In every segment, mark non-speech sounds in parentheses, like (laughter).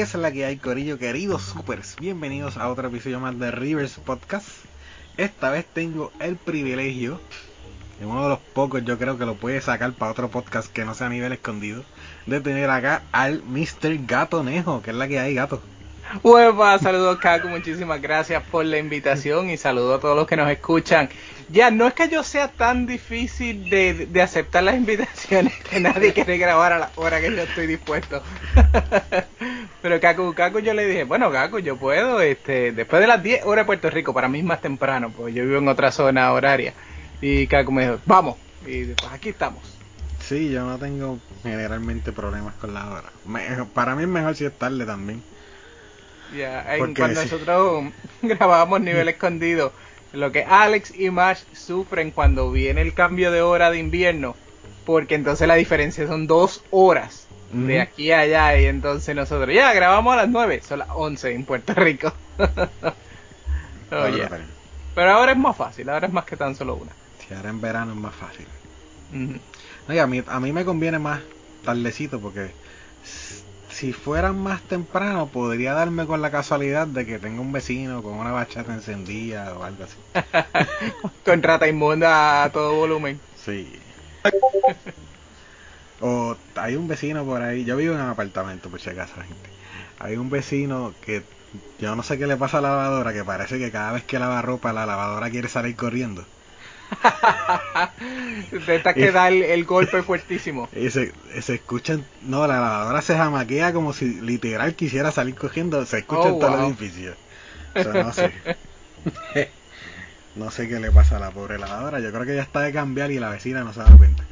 es la que hay, Corillo? Queridos supers, bienvenidos a otro episodio más de Rivers Podcast. Esta vez tengo el privilegio, de uno de los pocos yo creo que lo puede sacar para otro podcast que no sea a nivel escondido, de tener acá al Mr. Gato Nejo, que es la que hay, gato. Hueva, saludos Caco, muchísimas gracias por la invitación y saludos a todos los que nos escuchan. Ya, no es que yo sea tan difícil de, de aceptar las invitaciones que nadie quiere grabar a la hora que yo estoy dispuesto. (laughs) Pero Caco, Caco yo le dije, bueno Caco, yo puedo, este, después de las 10 horas de Puerto Rico, para mí es más temprano, porque yo vivo en otra zona horaria. Y Caco me dijo, vamos, y pues aquí estamos. Sí, yo no tengo generalmente problemas con la hora. Me- para mí es mejor si es tarde también. Ya, cuando sí. nosotros (laughs) grabábamos nivel escondido, lo que Alex y Mash sufren cuando viene el cambio de hora de invierno, porque entonces la diferencia son dos horas de aquí a allá, y entonces nosotros ya grabamos a las 9, son las 11 en Puerto Rico. (laughs) Oh, yeah. Pero ahora es más fácil, ahora es más que tan solo una. Si ahora en verano es más fácil. Ujú. No, y a, mí, a mí me conviene más tardecito porque si fueran más temprano podría darme con la casualidad de que tengo un vecino con una bachata encendida o algo así. (laughs) Con rata inmunda a todo volumen. Sí. (laughs) O hay un vecino por ahí, yo vivo en un apartamento por si acaso, gente. Hay un vecino que yo no sé qué le pasa a la lavadora, que parece que cada vez que lava ropa la lavadora quiere salir corriendo. (laughs) De esta que da el, el golpe fuertísimo. (laughs) Y se, se escuchan, no, la lavadora se jamaquea como si literal quisiera salir cogiendo, se escucha Oh, en todo el edificio. O sea, no sé. (laughs) no sé qué le pasa a la pobre lavadora, yo creo que ya está de cambiar y la vecina no se da cuenta.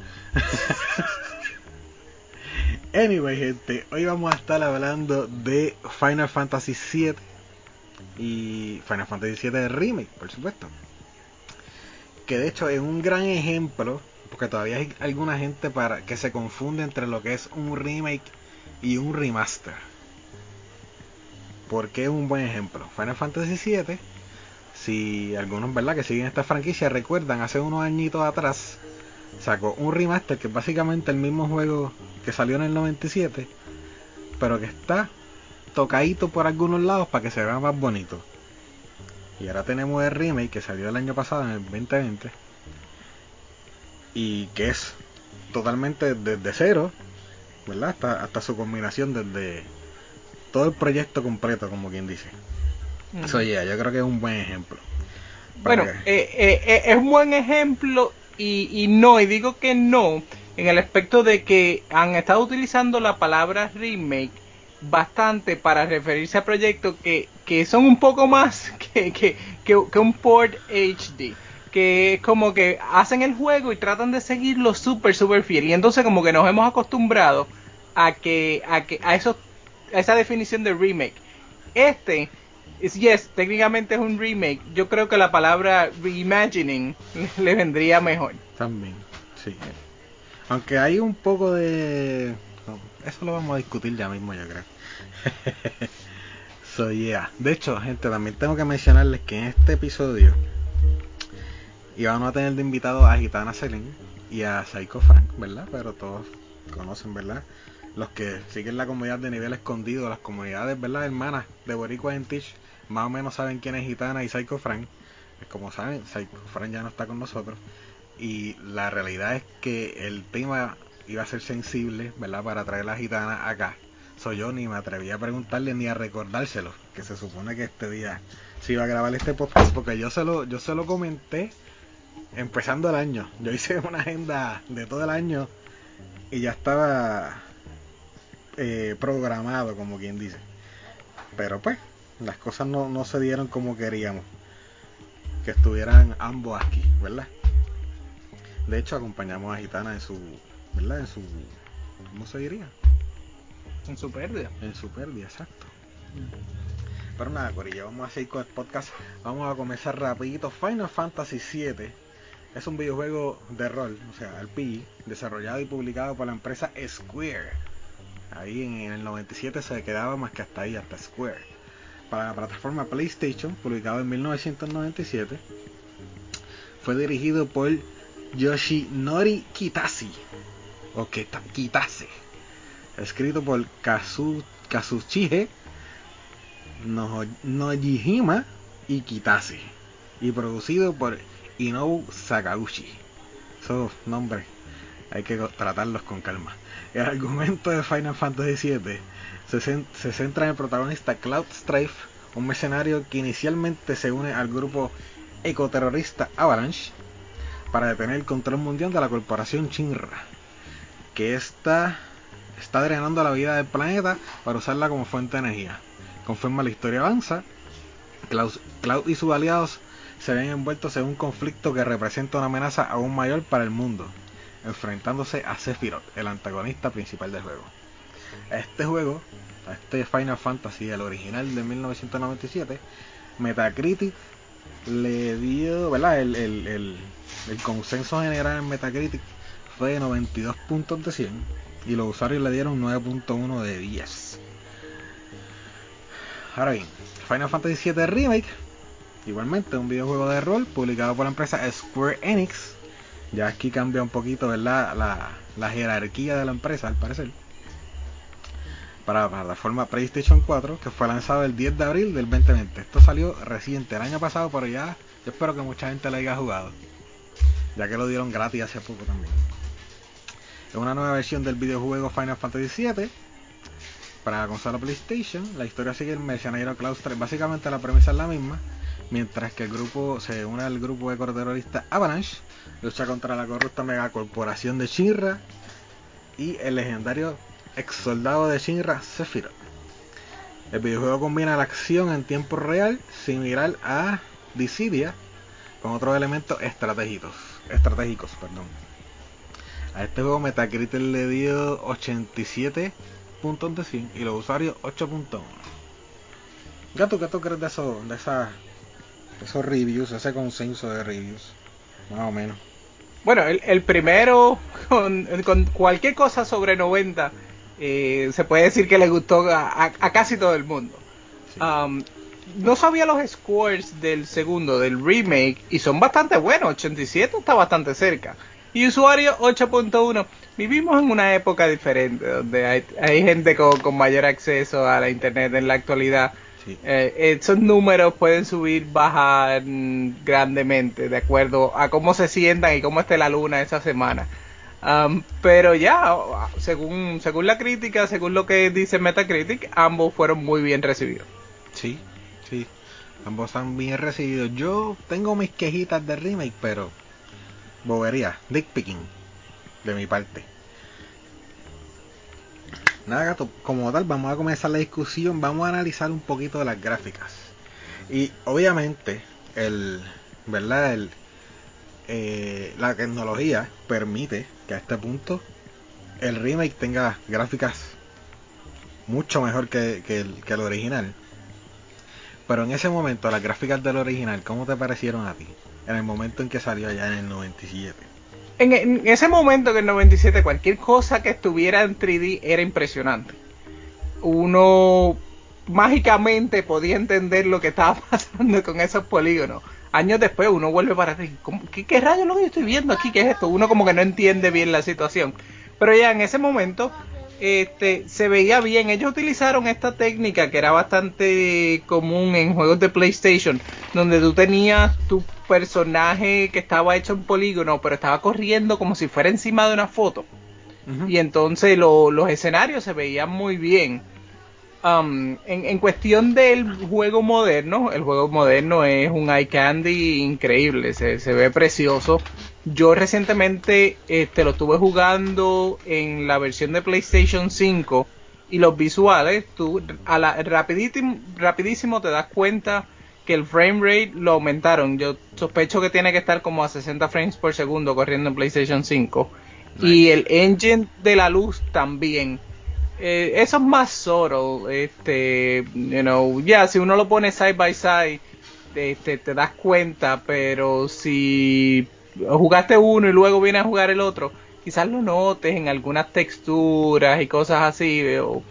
Anyway, gente, hoy vamos a estar hablando de Final Fantasy VII y Final Fantasy VII Remake, por supuesto. Que de hecho es un gran ejemplo, porque todavía hay alguna gente para que se confunde entre lo que es un remake y un remaster. Porque es un buen ejemplo. Final Fantasy VII, si algunos verdad que siguen esta franquicia recuerdan, hace unos añitos atrás sacó un remaster que es básicamente el mismo juego que salió en el 97, pero que está tocadito por algunos lados para que se vea más bonito. Y ahora tenemos el remake que salió el año pasado, en el 2020. Y que es totalmente desde cero, ¿verdad? Hasta, hasta su combinación desde todo el proyecto completo, como quien dice. Eso ya, yo creo que es un buen ejemplo. Bueno, que- eh, eh, eh, es un buen ejemplo y, y no, y digo que no, en el aspecto de que han estado utilizando la palabra remake bastante para referirse a proyectos que, que son un poco más (laughs) que, que, que, un port HD. Que es como que hacen el juego y tratan de seguirlo súper, súper fiel. Y entonces como que nos hemos acostumbrado a que, a que, a eso, a esa definición de remake. Este, es yes, técnicamente es un remake. Yo creo que la palabra reimagining (laughs) le, vendría mejor. También, sí. Aunque hay un poco de... Eso lo vamos a discutir ya mismo, yo creo. (laughs) so, yeah. De hecho, gente, también tengo que mencionarles que en este episodio íbamos a tener de invitado a Gitana Selene y a Psycho Frank, ¿verdad? Pero todos conocen, ¿verdad? Los que siguen la comunidad de nivel escondido, las comunidades, ¿verdad? Hermanas de Boricua en Teach, más o menos saben quién es Gitana y Psycho Frank. Como saben, Psycho Frank ya no está con nosotros. Y la realidad es que el tema iba a ser sensible, ¿verdad? Para traer la gitana acá. Soy yo ni me atreví a preguntarle ni a recordárselo, que se supone que este día se iba a grabar este podcast, porque yo se lo, yo se comenté empezando el año. Yo hice una agenda de todo el año y ya estaba eh, programado, como quien dice. Pero pues, las cosas no, no se dieron como queríamos. Que estuvieran ambos aquí, ¿verdad? De hecho, acompañamos a Gitana en su, ¿verdad? En su, ¿cómo se diría? En su pérdida. En su pérdida, exacto. Pero nada, Corillo, vamos a seguir con el podcast. Vamos a comenzar rapidito. Final Fantasy VII es un videojuego de rol, o sea, RPG, desarrollado y publicado por la empresa Square. Ahí en, en el 97 se quedaba más que hasta ahí, hasta Square. Para la plataforma PlayStation, publicado en 1997. Fue dirigido por Yoshinori Kitase. O Kita- Kitase. Escrito por Kazu, Kazuchige no, Nojihima y Kitase y producido por Inobu Sakaguchi. Esos nombres hay que tratarlos con calma. El argumento de Final Fantasy VII se, centra en el protagonista Cloud Strife, un mercenario que inicialmente se une al grupo ecoterrorista Avalanche para detener el control mundial de la corporación Shinra, que está, está drenando la vida del planeta para usarla como fuente de energía. Conforme la historia avanza, Cloud, y sus aliados se ven envueltos en un conflicto que representa una amenaza aún mayor para el mundo, enfrentándose a Sephiroth, el antagonista principal del juego. Este juego, a este Final Fantasy, el original de 1997, Metacritic le dio, ¿verdad? El, el, consenso general en Metacritic fue de 92 puntos de 100 y los usuarios le dieron 9.1 de 10. Ahora bien, Final Fantasy VII Remake, igualmente un videojuego de rol publicado por la empresa Square Enix. Ya aquí cambia un poquito, ¿verdad? La, la jerarquía de la empresa, al parecer para la plataforma PlayStation 4 que fue lanzado el 10 de abril del 2020. Esto salió reciente, el año pasado, pero ya espero que mucha gente lo haya jugado, ya que lo dieron gratis hace poco también. Es una nueva versión del videojuego Final Fantasy VII para la consola PlayStation. La historia sigue el mercenario Cloud Básicamente la premisa es la misma. Mientras que el grupo se une al grupo ecoterrorista Avalanche, lucha contra la corrupta megacorporación de Shinra y el legendario ex soldado de Shinra Sephiroth. El videojuego combina la acción en tiempo real similar a Dissidia con otros elementos estratégicos, estratégicos, perdón. A este juego Metacritic le dio 87 puntos de 100 y los usuarios 8.1. Gato, ¿qué tú crees de eso, de esa, esos reviews, ese consenso de reviews? Más o menos. Bueno, el, primero con, con, cualquier cosa sobre 90 eh, se puede decir que le gustó a, casi todo el mundo. Um, no sabía los scores del segundo, del remake, y son bastante buenos. 87 está bastante cerca. Y usuario 8.1. Vivimos en una época diferente, donde hay, gente con, mayor acceso a la internet en la actualidad. Eh, esos números pueden subir, bajar grandemente, de acuerdo a cómo se sientan y cómo esté la luna esa semana pero ya, según, según la crítica, según lo que dice Metacritic, ambos fueron muy bien recibidos. Sí, sí, ambos han bien recibidos. Yo tengo mis quejitas de remake, pero bobería, dick picking, de mi parte. Nada, gato, como tal, vamos a comenzar la discusión, vamos a analizar un poquito de las gráficas. Y obviamente, el, ¿verdad? El, eh, la tecnología permite que a este punto el remake tenga gráficas mucho mejor que, el, original. Pero en ese momento, las gráficas del original, ¿cómo te parecieron a ti? En el momento en que salió allá en el 97. En, en ese momento, en el 97, cualquier cosa que estuviera en 3D era impresionante. Uno mágicamente podía entender lo que estaba (laughs) pasando con esos polígonos años después uno vuelve para ti. ¿Qué, ¿Qué rayos lo que estoy viendo aquí? ¿Qué es esto? Uno como que no entiende bien la situación. Pero ya en ese momento este, se veía bien. Ellos utilizaron esta técnica que era bastante común en juegos de PlayStation, donde tú tenías tu personaje que estaba hecho en polígono, pero estaba corriendo como si fuera encima de una foto. Y entonces los escenarios se veían muy bien. Um, en, cuestión del juego moderno, el juego moderno es un eye candy increíble, se, ve precioso. Yo recientemente este, lo estuve jugando en la versión de PlayStation 5 y los visuales, tú a la, rapidísimo, rapidísimo te das cuenta que el frame rate lo aumentaron. Yo sospecho que tiene que estar como a 60 frames por segundo corriendo en PlayStation 5. Y el engine de la luz también eh, eso es más solo, este, you know, ya si uno lo pone side by side, este, te das cuenta, pero si jugaste uno y luego vienes a jugar el otro, quizás lo notes en algunas texturas y cosas así, o,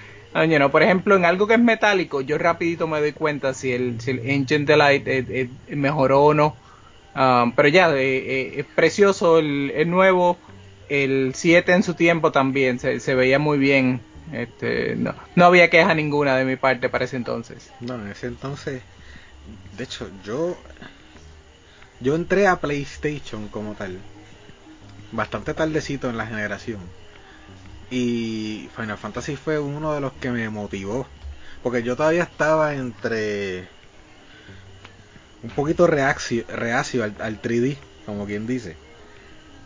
you por ejemplo, en algo que es metálico, yo rapidito me doy cuenta si el, si el engine de light mejoró o no, um, pero ya, eh, eh, es precioso el, nuevo, el 7 en su tiempo también, se veía muy bien Este, no, no había queja ninguna de mi parte para ese entonces. No, en ese entonces, de hecho, yo yo entré a PlayStation como tal bastante tardecito en la generación. Y Final Fantasy fue uno de los que me motivó. Porque yo todavía estaba entre un poquito reacio, reacio al, 3D, como quien dice.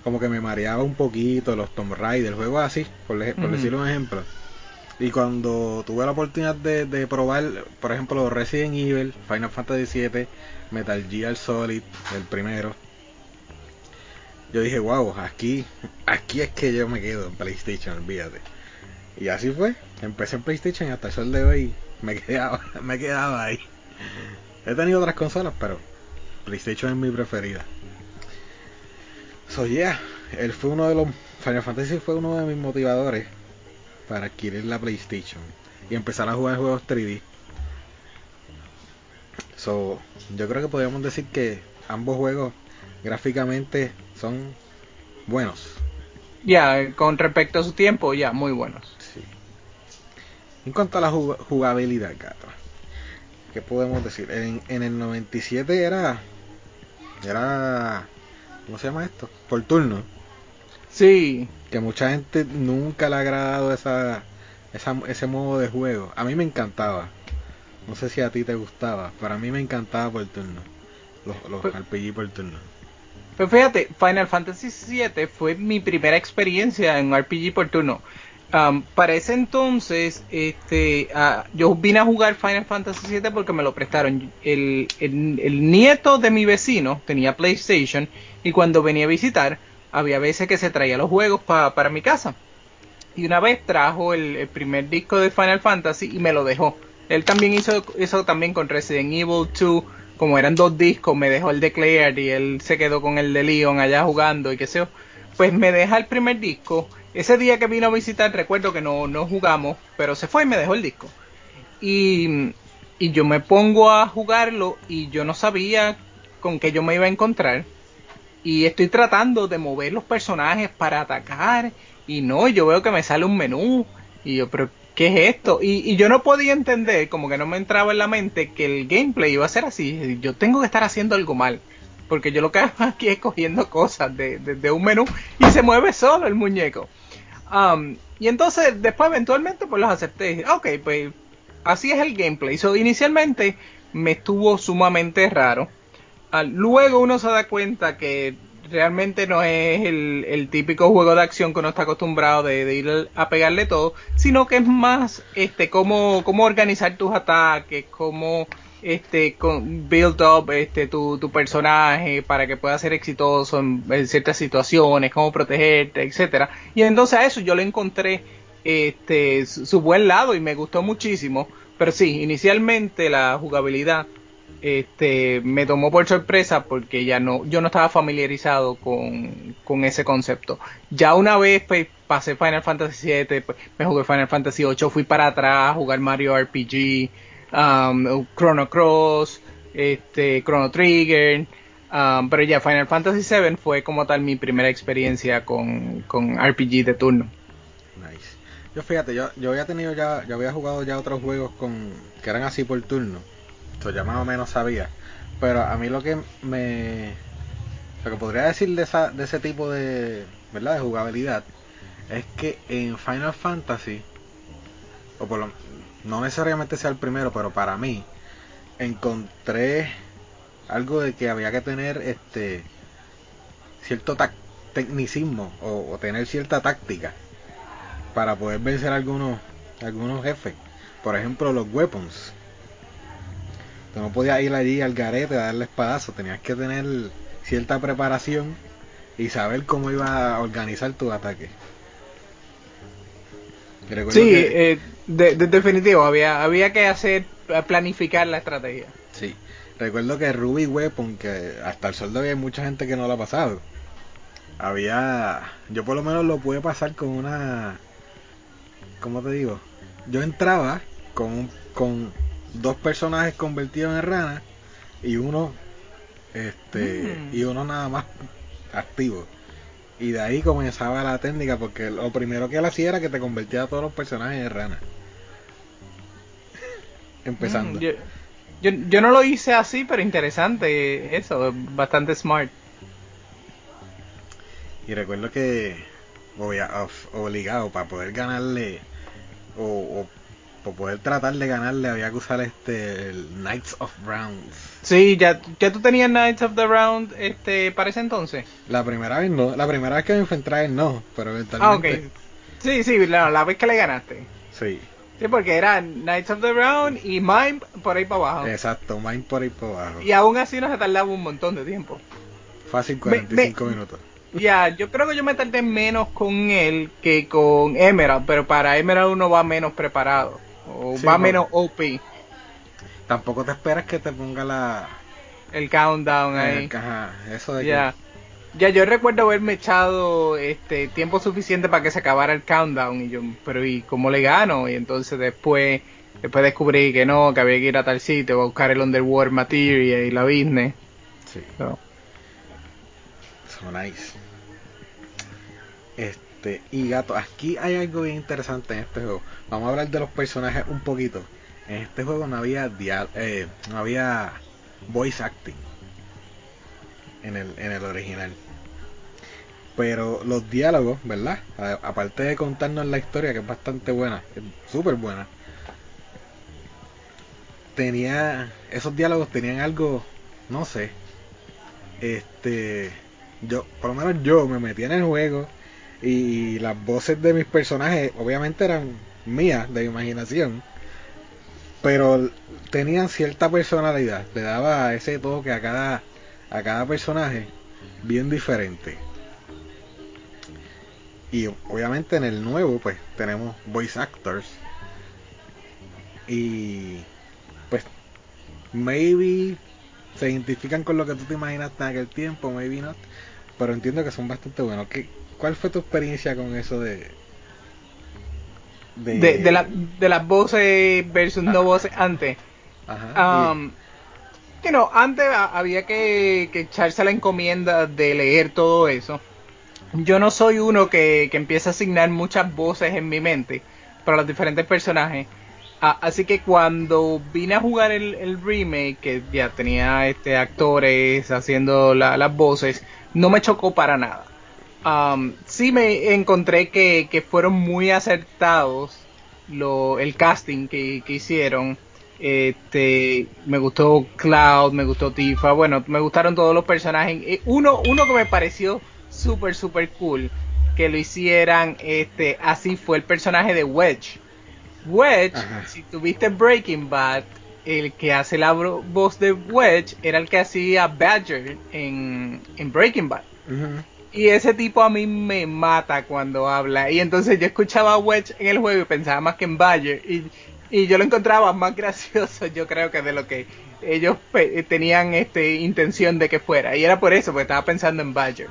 Como que me mareaba un poquito los Tomb Raider, juego así, por, decirlo un ejemplo. Y cuando tuve la oportunidad de, probar, por ejemplo, Resident Evil, Final Fantasy VII, Metal Gear Solid, el primero, yo dije, wow, aquí, aquí es que yo me quedo en PlayStation, olvídate. Y así fue, empecé en PlayStation y hasta el sol de hoy me (laughs) quedaba, me quedaba ahí. He tenido otras consolas, pero PlayStation es mi preferida. So yeah, él fue uno de los Final Fantasy fue uno de mis motivadores para adquirir la PlayStation y empezar a jugar juegos 3D. So, yo creo que podríamos decir que ambos juegos gráficamente son buenos. Ya, con respecto a su tiempo, ya, muy buenos. Sí. En cuanto a la jugabilidad, gato, ¿qué podemos decir? En, en el 97 era. Era. ¿Cómo se llama esto? Por turno. Sí. Que mucha gente nunca le ha agradado esa, esa, ese modo de juego. A mí me encantaba. No sé si a ti te gustaba, pero a mí me encantaba por turno. Los, los pues RPG por turno. Pero fíjate, Final Fantasy VII fue mi primera experiencia en RPG por turno. Um, para ese entonces, este, uh, yo vine a jugar Final Fantasy VII porque me lo prestaron. El, el, nieto de mi vecino tenía PlayStation y cuando venía a visitar, había veces que se traía los juegos para mi casa. Y una vez trajo el, primer disco de Final Fantasy y me lo dejó. Él también hizo eso también con Resident Evil 2 como eran dos discos, me dejó el de Claire y él se quedó con el de Leon allá jugando y qué sé yo. Pues me deja el primer disco. Ese día que vino a visitar, recuerdo que no, no jugamos, pero se fue y me dejó el disco. Y, y yo me pongo a jugarlo y yo no sabía con qué yo me iba a encontrar. Y estoy tratando de mover los personajes para atacar. Y no, yo veo que me sale un menú. Y yo, pero ¿qué es esto? Y, yo no podía entender, como que no me entraba en la mente que el gameplay iba a ser así. Yo tengo que estar haciendo algo mal. Porque yo lo que hago (laughs) aquí es cogiendo cosas de, un menú y se mueve solo el muñeco. Um, y entonces después eventualmente pues los acepté. Ok, pues así es el gameplay. Inicialmente me estuvo sumamente raro. Ah, luego uno se da cuenta que realmente no es el, típico juego de acción que uno está acostumbrado de, ir a pegarle todo, sino que es más este cómo, organizar tus ataques, cómo este build up este tu, tu personaje para que pueda ser exitoso en, ciertas situaciones, cómo protegerte, etcétera. Y entonces a eso yo le encontré este su buen lado y me gustó muchísimo. Pero sí, inicialmente la jugabilidad este, me tomó por sorpresa porque ya no, yo no estaba familiarizado con, con ese concepto. Ya una vez pues, pasé Final Fantasy VII, pues, me jugué Final Fantasy VIII, fui para atrás a jugar Mario RPG, um, Chrono Cross, este, Chrono Trigger, um, pero ya Final Fantasy VII fue como tal mi primera experiencia con, con RPG de turno. Yo fíjate, yo, yo había tenido ya, yo había jugado ya otros juegos con que eran así por turno ya más o menos sabía. Pero a mí lo que me. Lo que podría decir de, esa, de ese tipo de. ¿Verdad? De jugabilidad. Es que en Final Fantasy. O por lo, no necesariamente sea el primero, pero para mí. Encontré algo de que había que tener este. Cierto tecnicismo. O tener cierta táctica. Para poder vencer algunos. Algunos jefes. Por ejemplo, los weapons Tú no podías ir allí al garete a darle espadazo, tenías que tener cierta preparación y saber cómo iba a organizar tu ataque. Sí, eh, de, definitivo, había, había que hacer, planificar la estrategia. Sí, recuerdo que Ruby Weapon, que hasta el sol de hoy hay mucha gente que no lo ha pasado. Había, yo por lo menos lo pude pasar con una, ¿cómo te digo? Yo entraba con, con dos personajes convertidos en ranas y uno este mm. y uno nada más activo Y de ahí comenzaba la técnica, porque lo primero que él hacía era que te convertía a todos los personajes en rana. (laughs) Empezando. Mm, yo, yo, yo no lo hice así, pero interesante eso, bastante smart. Y recuerdo que obligado para poder ganarle o, o para poder tratar de ganarle había que usar este el Knights of Rounds. Sí, ya, ya tú tenías Knights of the Round este, para ese entonces. La primera vez no, la primera vez que me enfrenté a él no, pero Ah, ok. eventualmente Sí, sí, la, la vez que le ganaste. sí. Sí, porque era Knights of the Round y Mime por ahí para abajo. Exacto, Mind por ahí por abajo. Y aún así nos tardaba un montón de tiempo. Fácil Me- 45 me- minutos. Ya, yo creo que yo me tardé menos con él que con Emerald, pero para Emerald uno va menos preparado. O Sí, va por- menos OP. Tampoco te esperas que te ponga la El countdown ahí. ajá, eso de Ya. Ya yo recuerdo haberme echado este tiempo suficiente para que se acabara el countdown y yo, pero ¿y cómo le gano? Y entonces después después descubrí que no, que había que ir a tal sitio a buscar el underwater material y la business. que sí, So, so nice. Este, y gato, aquí hay algo bien interesante en este juego. Vamos a hablar de los personajes un poquito. En este juego no había dia- eh, no había voice acting en el, en el original. Pero los diálogos, ¿verdad? Aparte de contarnos la historia, que es bastante buena, súper buena. Tenía, esos diálogos tenían algo, no sé. Este, yo, por lo menos yo me metí en el juego y las voces de mis personajes obviamente eran mías, de imaginación. Pero tenían cierta personalidad, le daba ese toque a cada, a cada personaje bien diferente. Y obviamente en el nuevo pues tenemos voice actors. Y pues maybe se identifican con lo que tú te imaginaste en aquel tiempo, maybe not. Pero entiendo que son bastante buenos. ¿Qué, ¿Cuál fue tu experiencia con eso de... de, de, la- de las voces versus no voces antes. Ajá, Um, you know, antes había que, que echarse la encomienda de leer todo eso. Yo no soy uno que, que empieza a asignar muchas voces en mi mente para los diferentes personajes. Ah, así que cuando vine a jugar el, el remake, que ya tenía este actores haciendo la- las voces, no me chocó para nada. Um, sí me encontré que, que fueron muy acertados lo, el casting que, que hicieron. Este, me gustó Cloud, me gustó Tifa, bueno, me gustaron todos los personajes. Eh, Uno, uno que me pareció súper, súper cool que lo hicieran, este, así fue el personaje de Wedge. Wedge, Ajá. si tuviste Breaking Bad, el que hace la voz de Wedge era el que hacía Badger en, en Breaking Bad. Y ese tipo a mí me mata cuando habla. Y entonces yo escuchaba a Wedge en el juego y pensaba más que en Badger. Y, y yo lo encontraba más (laughs) gracioso, yo creo que de lo que ellos tenían este intención de que fuera. Y era por eso, porque estaba pensando en Badger.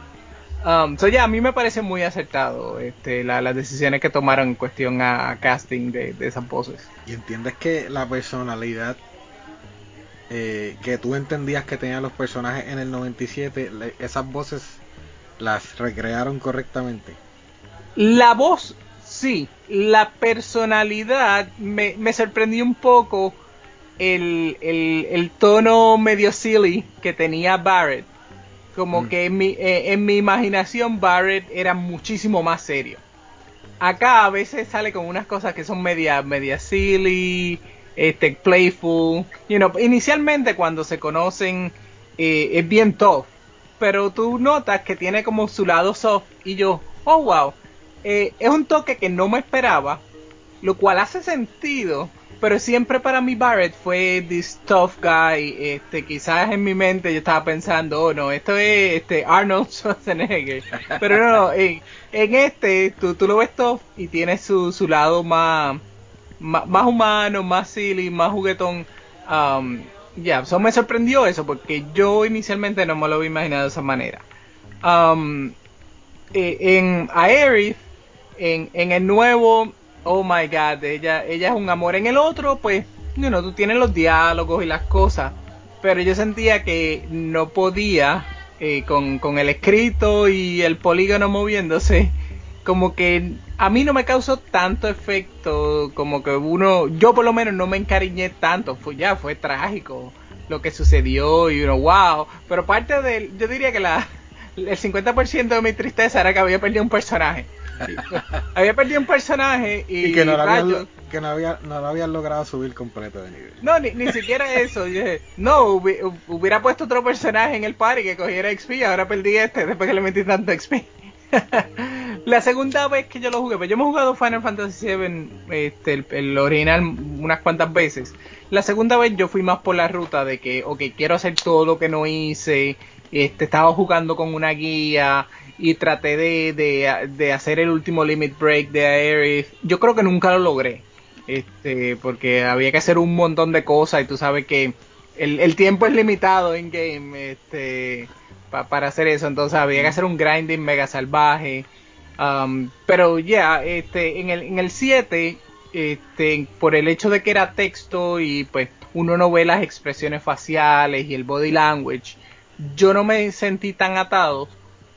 Um, so ya, a mí me parece muy acertado este, la- las decisiones que tomaron en cuestión a, casting de, de esas voces. Y entiendes que la personalidad eh, que tú entendías que tenían los personajes en el 97, le- esas voces las recrearon correctamente. La voz, sí. La personalidad me, me sorprendió un poco el, el, el tono medio silly que tenía Barrett. Como Mm. que en mi, eh, en mi imaginación Barrett era muchísimo más serio. Acá a veces sale con unas cosas que son media, media silly, este, playful. You know, inicialmente cuando se conocen eh, es bien tough pero tú notas que tiene como su lado soft y yo, oh wow, Eh, es un toque que no me esperaba, lo cual hace sentido, pero siempre para mí Barrett fue this tough guy, este, quizás en mi mente yo estaba pensando, oh no, esto es este Arnold (laughs) Schwarzenegger, pero no, en este tú, tú lo ves tough y tiene su, su lado más, más, más humano, más silly, más juguetón, um, ya, eso me sorprendió eso porque yo inicialmente no me lo había imaginado de esa manera. Um, eh, en Aerith, en, en el nuevo, oh my god, ella, ella es un amor. En el otro, pues, you know, tú tienes los diálogos y las cosas, pero yo sentía que no podía eh, con, con el escrito y el polígono moviéndose, como que a mí no me causó tanto efecto, como que uno, yo por lo menos no me encariñé tanto, fue ya, fue trágico lo que sucedió y uno, wow, pero parte de, yo diría que la, el 50% de mi tristeza era que había perdido un personaje. (laughs) había perdido un personaje y, que, no lo, habían, que no, había, no lo habían logrado subir completo de nivel. No, ni, ni siquiera eso. no, hubiera puesto otro personaje en el party que cogiera XP, ahora perdí este después que le metí tanto XP. (laughs) la segunda vez que yo lo jugué, pues yo me he jugado Final Fantasy VII, este, el, original, unas cuantas veces. La segunda vez yo fui más por la ruta de que, ok, quiero hacer todo lo que no hice. Este, estaba jugando con una guía y traté de, de, hacer el último limit break de Aerith. Yo creo que nunca lo logré. Este, porque había que hacer un montón de cosas y tú sabes que el, el tiempo es limitado en game. Este, para hacer eso. Entonces había que hacer un grinding mega salvaje. Um, pero ya, este, en el, en el 7, este, por el hecho de que era texto y pues uno no ve las expresiones faciales y el body language, yo no me sentí tan atado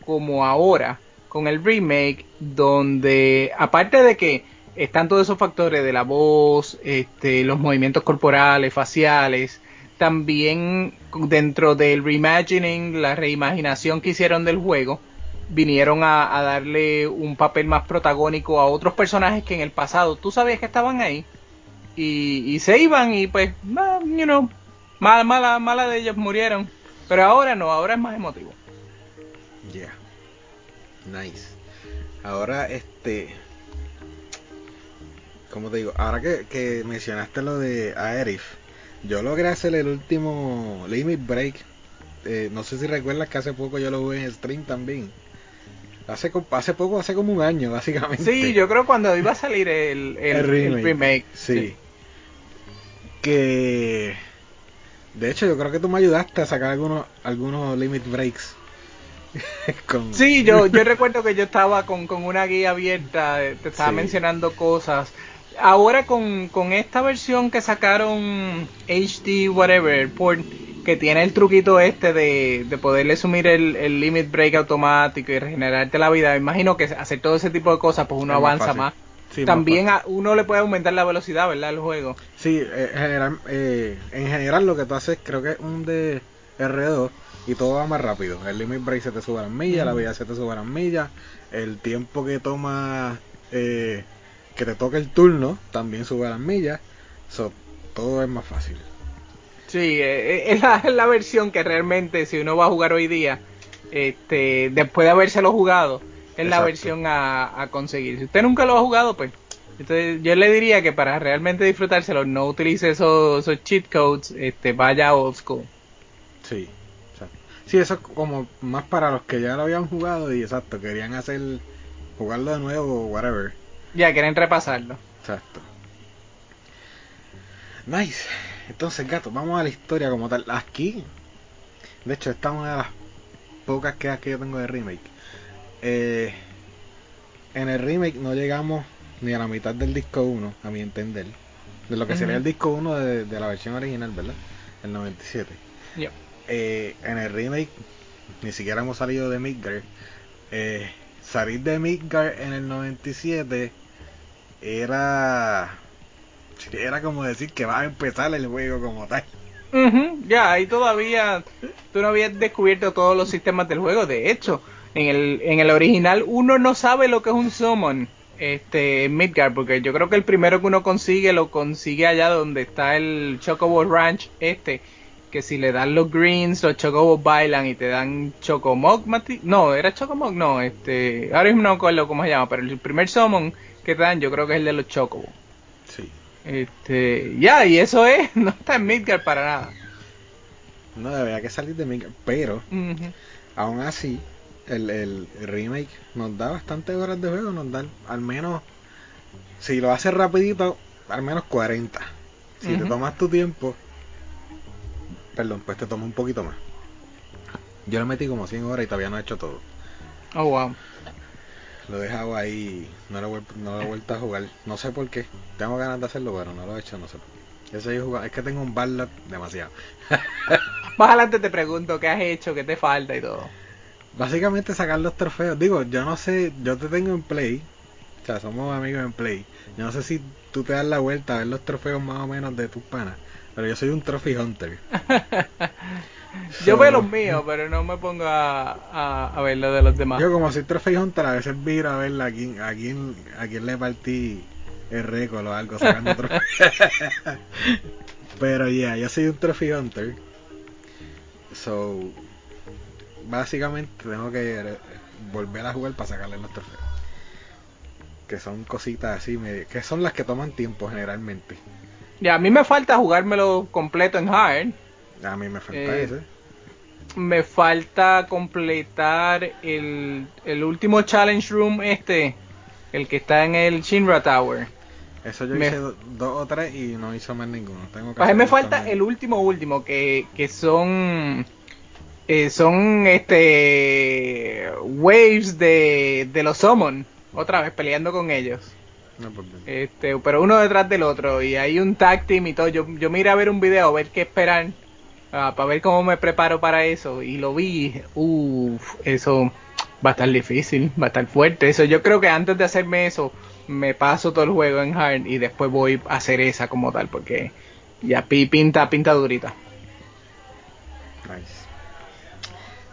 como ahora con el remake, donde aparte de que están todos esos factores de la voz, este, los movimientos corporales, faciales, también dentro del reimagining, la reimaginación que hicieron del juego, vinieron a, darle un papel más protagónico a otros personajes que en el pasado tú sabías que estaban ahí y, se iban y pues, you mala, mala de ellos murieron. Pero ahora no, ahora es más emotivo. Yeah. Nice. Ahora, este. Como te digo, ahora que, que mencionaste lo de Aerith, yo logré hacer el último Limit Break. Eh, no sé si recuerdas que hace poco yo lo jugué en stream también. Hace, hace poco, hace como un año, básicamente. Sí, yo creo cuando iba a salir el, el, remake. sí. Que. De hecho, yo creo que tú me ayudaste a sacar algunos, algunos limit breaks. (laughs) Sí, yo, yo (laughs) recuerdo que yo estaba con, con una guía abierta, eh, te estaba mencionando cosas ahora con, con esta versión que sacaron HD whatever por que tiene el truquito este de, de poderle sumir el, el, limit break automático y regenerarte la vida, imagino que hacer todo ese tipo de cosas pues uno avanza más. También a uno le puede aumentar la velocidad, ¿verdad? El juego. Sí, eh, general, eh, en general lo que tú haces creo que es un de R2 y todo va más rápido. El limit break se te sube a las millas, la vida se te sube a las millas, el tiempo que toma eh, que te toque el turno, también sube las millas. todo es más fácil. Sí, eh, eh, es la, (laughs) la, versión que realmente si uno va a jugar hoy día, este, después de habérselo jugado, es la versión a, a, conseguir. Si usted nunca lo ha jugado, pues entonces yo le diría que para realmente disfrutárselo no utilice esos, esos cheat codes, este, vaya a old school. Sí, sí, eso es como más para los que ya lo habían jugado y exacto, querían hacer jugarlo de nuevo o whatever ya, quieren repasarlo. Exacto. Nice. Entonces, gato, vamos a la historia como tal. Aquí, de hecho, esta es una de las pocas quejas que yo tengo de remake. Eh, en el remake no llegamos ni a la mitad del disco 1, a mi entender. De lo que sería el disco 1 de, la versión original, ¿verdad? El 97. Eh, en el remake ni siquiera hemos salido de Midgar. Eh, salir de Midgar en el 97 era era como decir que va a empezar el juego como tal. ya, ahí todavía tú no habías descubierto todos los sistemas del juego. De hecho, en el, en el original uno no sabe lo que es un summon este Midgard, porque yo creo que el primero que uno consigue lo consigue allá donde está el Chocobo Ranch este, que si le dan los greens, los chocobos bailan y te dan chocomog, no, era chocomog, no, este, ahora mismo no me acuerdo cómo se llama, pero el primer summon que dan, yo creo que es el de los Chocobos. Sí. Este, ya, y eso es, (laughs) no está en Midgar para nada. No, debería que salir de Midgar, pero aún así, el, el, remake nos da bastantes horas de juego, nos da al menos, si lo haces rapidito, al menos 40. Si te tomas tu tiempo, perdón, pues te toma un poquito más. Yo le metí como 100 horas y todavía no he hecho todo. Oh, wow. Lo he dejado ahí, no lo, no lo he vuelto a jugar. No sé por qué. Tengo ganas de hacerlo, pero no lo he hecho, no sé por qué. Ese es que tengo un ballad demasiado. (laughs) más adelante te pregunto qué has hecho, qué te falta y todo. Básicamente sacar los trofeos. Digo, yo no sé, yo te tengo en Play. O sea, somos amigos en Play. Yo no sé si tú te das la vuelta a ver los trofeos más o menos de tus panas. Pero yo soy un trophy hunter. (laughs) yo veo los míos, pero no me pongo a, a, ver los de los demás. Yo como soy trophy hunter, a veces miro a ver a quién, a quién, a quién le partí el récord o algo sacando trofeos. (laughs) pero ya, yo soy un trophy hunter. So, básicamente tengo que volver a jugar para sacarle los trofeos. Que son cositas así, que son las que toman tiempo generalmente. Y a mí me falta jugármelo completo en hard. A mí me falta eh, ese. Me falta completar el, el último challenge room este, el que está en el Shinra Tower. Eso yo hice dos o tres y no hizo más ninguno. Tengo que me falta el último último, que, que son eh, son este waves de, de los summon, otra vez peleando con ellos. Pues este, pero uno detrás del otro y hay un tag team y todo. Yo, yo miré a ver un video, a ver qué esperan, ah, para ver cómo me preparo para eso y lo vi. Uff, eso va a estar difícil, va a estar fuerte. Eso yo creo que antes de hacerme eso me paso todo el juego en hard y después voy a hacer esa como tal porque ya pinta pinta durita. Nice.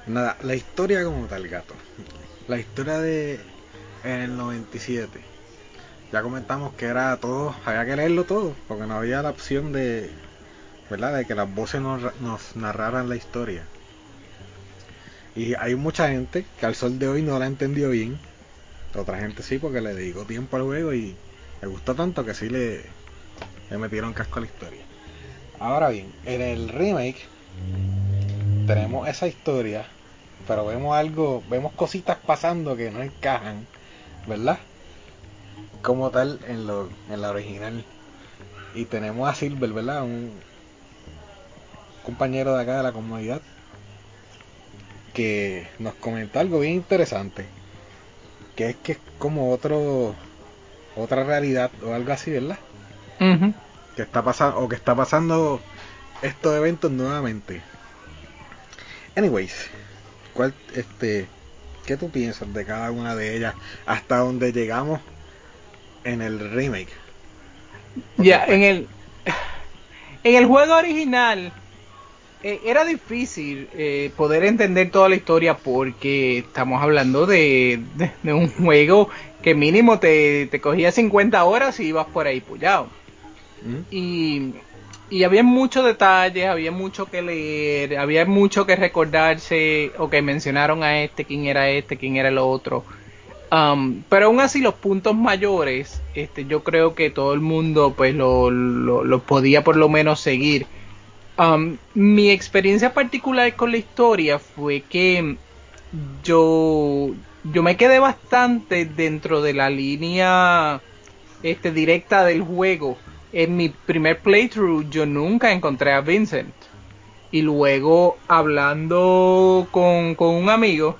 Nada, la historia como tal, gato. La historia de en el 97. Ya comentamos que era todo, había que leerlo todo, porque no había la opción de, De que las voces nos, nos narraran la historia. Y hay mucha gente que al sol de hoy no la entendió bien. Otra gente sí, porque le dedicó tiempo al juego y le gustó tanto que sí le, le metieron casco a la historia. Ahora bien, en el remake tenemos esa historia, pero vemos algo, vemos cositas pasando que no encajan, ¿verdad? Como tal en, lo, en la original. Y tenemos a Silver, ¿verdad? Un compañero de acá de la comunidad que nos comentó algo bien interesante. Que es que es como otro otra realidad o algo así, ¿verdad? Que está pasando o que está pasando estos eventos nuevamente. Anyways, ¿cuál, este, ¿qué tú piensas de cada una de ellas hasta donde llegamos en el remake? Ya, en el en el juego original eh, era difícil eh, poder entender toda la historia porque estamos hablando de, de, un juego que mínimo te, te, cogía 50 horas y ibas por ahí pullado. Y y había muchos detalles, había mucho que leer, había mucho que recordarse o que mencionaron a este, quién era este, quién era el otro. Um, pero aún así los puntos mayores, este, yo creo que todo el mundo pues lo, lo, podía por lo menos seguir. Um, mi experiencia particular con la historia fue que yo, yo me quedé bastante dentro de la línea este, directa del juego en mi primer playthrough yo nunca encontré a Vincent. Y luego hablando con, un amigo,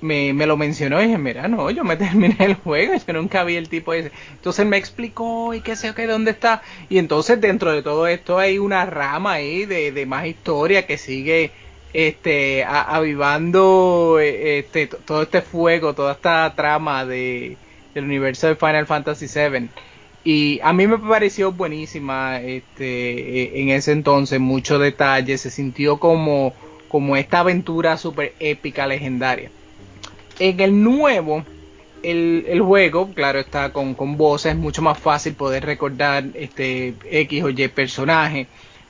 me, me, lo mencionó y dije, mira, no, yo me (laughs) terminé el juego, yo nunca vi el tipo ese. Entonces me explicó y qué sé qué, dónde está. Y entonces dentro de todo esto hay una rama ahí de, de más historia que sigue este avivando este todo este fuego, toda esta trama de del universo de Final Fantasy VII. Y a mí me pareció buenísima este, e, en ese entonces, mucho detalle, se sintió como, como esta aventura super épica, legendaria. En el nuevo, el, el juego, claro, está con, con voces, es mucho más fácil poder recordar este X o Y personaje.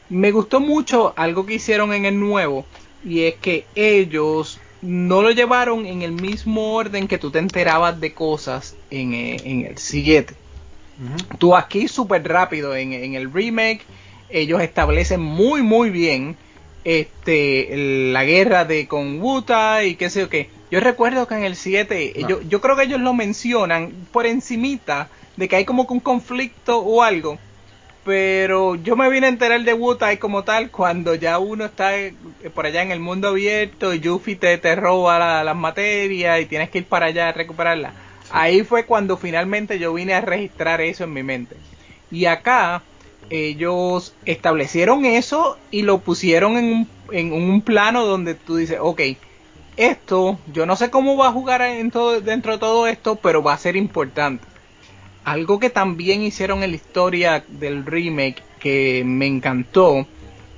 Me gustó mucho algo que hicieron en el nuevo, y es que ellos no lo llevaron en el mismo orden que tú te enterabas de cosas en, eh, en el siguiente Tú aquí súper rápido en, el remake, ellos establecen muy muy bien este la guerra de con Wuta y qué sé yo qué. Yo recuerdo que en el 7, yo, yo creo que ellos lo mencionan por encimita de que hay como que un conflicto o algo. Pero yo me vine a enterar de Wutai como tal cuando ya uno está eh, por allá en el mundo abierto y Yuffie te, te roba las materias y tienes que ir para allá a recuperarlas. Ahí fue cuando finalmente yo vine a registrar eso en mi mente. Y acá ellos establecieron eso y lo pusieron en un, en un plano donde tú dices, ok, esto, yo no sé cómo va a jugar en todo, dentro de todo esto, pero va a ser importante. Algo que también hicieron en la historia del remake que me encantó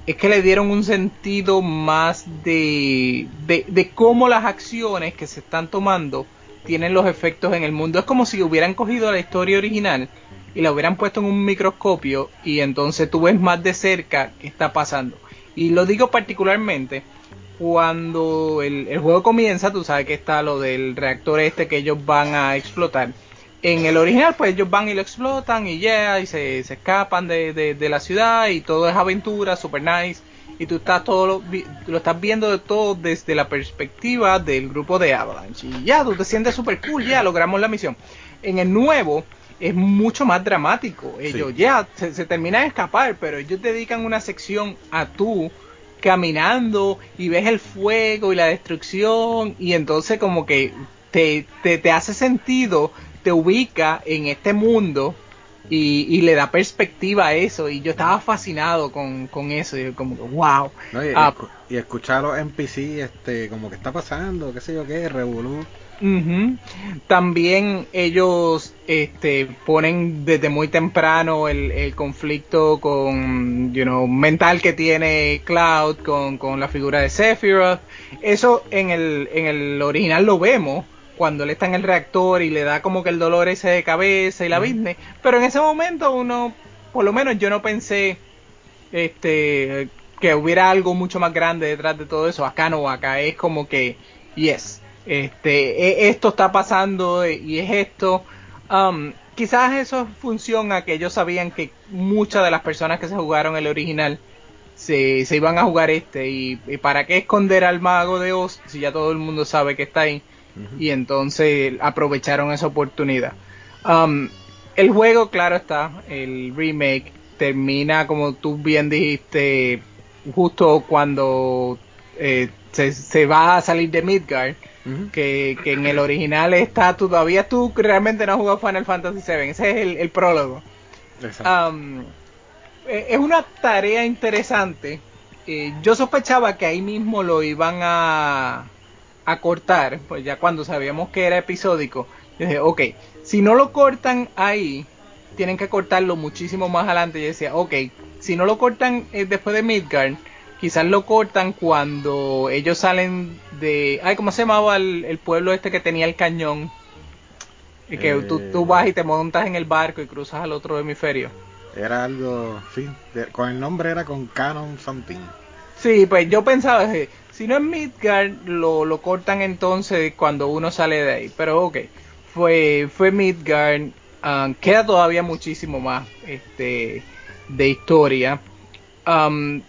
es que le dieron un sentido más de, de, de cómo las acciones que se están tomando tienen los efectos en el mundo. Es como si hubieran cogido la historia original y la hubieran puesto en un microscopio y entonces tú ves más de cerca qué está pasando. Y lo digo particularmente cuando el, juego comienza, tú sabes que está lo del reactor este que ellos van a explotar. En el original, pues ellos van y lo explotan y ya, y se, escapan de, de, la ciudad y todo es aventura, super nice. Y tú estás todo lo, lo, estás viendo de todo desde la perspectiva del grupo de Avalanche. Y ya, tú te sientes super cool, ya logramos la misión. En el nuevo, es mucho más dramático. Ellos ya se, se, terminan de escapar, pero ellos dedican una sección a tú caminando y ves el fuego y la destrucción y entonces como que te, te, te hace sentido, te ubica en este mundo y, y, le da perspectiva a eso. Y yo estaba fascinado con, con eso y como que wow. Y, ah, y, escuchar a los NPC este como que está pasando qué sé yo qué revolú también ellos este, ponen desde muy temprano el, conflicto con, you know, mental que tiene Cloud con, con, la figura de Sephiroth. Eso en el, en el original lo vemos cuando él está en el reactor y le da como que el dolor ese de cabeza y la business. Pero en ese momento uno, por lo menos yo no pensé este que hubiera algo mucho más grande detrás de todo eso. Acá no, acá es como que, yes este, e, esto está pasando y es esto. Um, quizás eso es función a que ellos sabían que muchas de las personas que se jugaron el original se, se iban a jugar este y, para qué esconder al mago de Oz si ya todo el mundo sabe que está ahí y entonces aprovecharon esa oportunidad. Um, el juego, claro está, el remake termina como tú bien dijiste justo cuando eh, se, se, va a salir de Midgard que, en el original está todavía tú realmente no has jugado Final Fantasy VII, ese es el, prólogo. Um, e, es una tarea interesante. Eh, yo sospechaba que ahí mismo lo iban a, a cortar, pues ya cuando sabíamos que era episódico, yo dije, ok, si no lo cortan ahí, tienen que cortarlo muchísimo más adelante. Y decía, ok, si no lo cortan eh, después de Midgard, quizás lo cortan cuando ellos salen de... Ay, ¿cómo se llamaba el, pueblo este que tenía el cañón? Y que tú, tú, eh, vas y te montas en el barco y cruzas al otro hemisferio. Era algo, sí, con el nombre era con Canon Something. Sí, pues yo pensaba, si no es Midgard, lo, lo cortan entonces cuando uno sale de ahí. Pero ok, fue, fue Midgard, ah, queda todavía muchísimo más este, de historia. Um,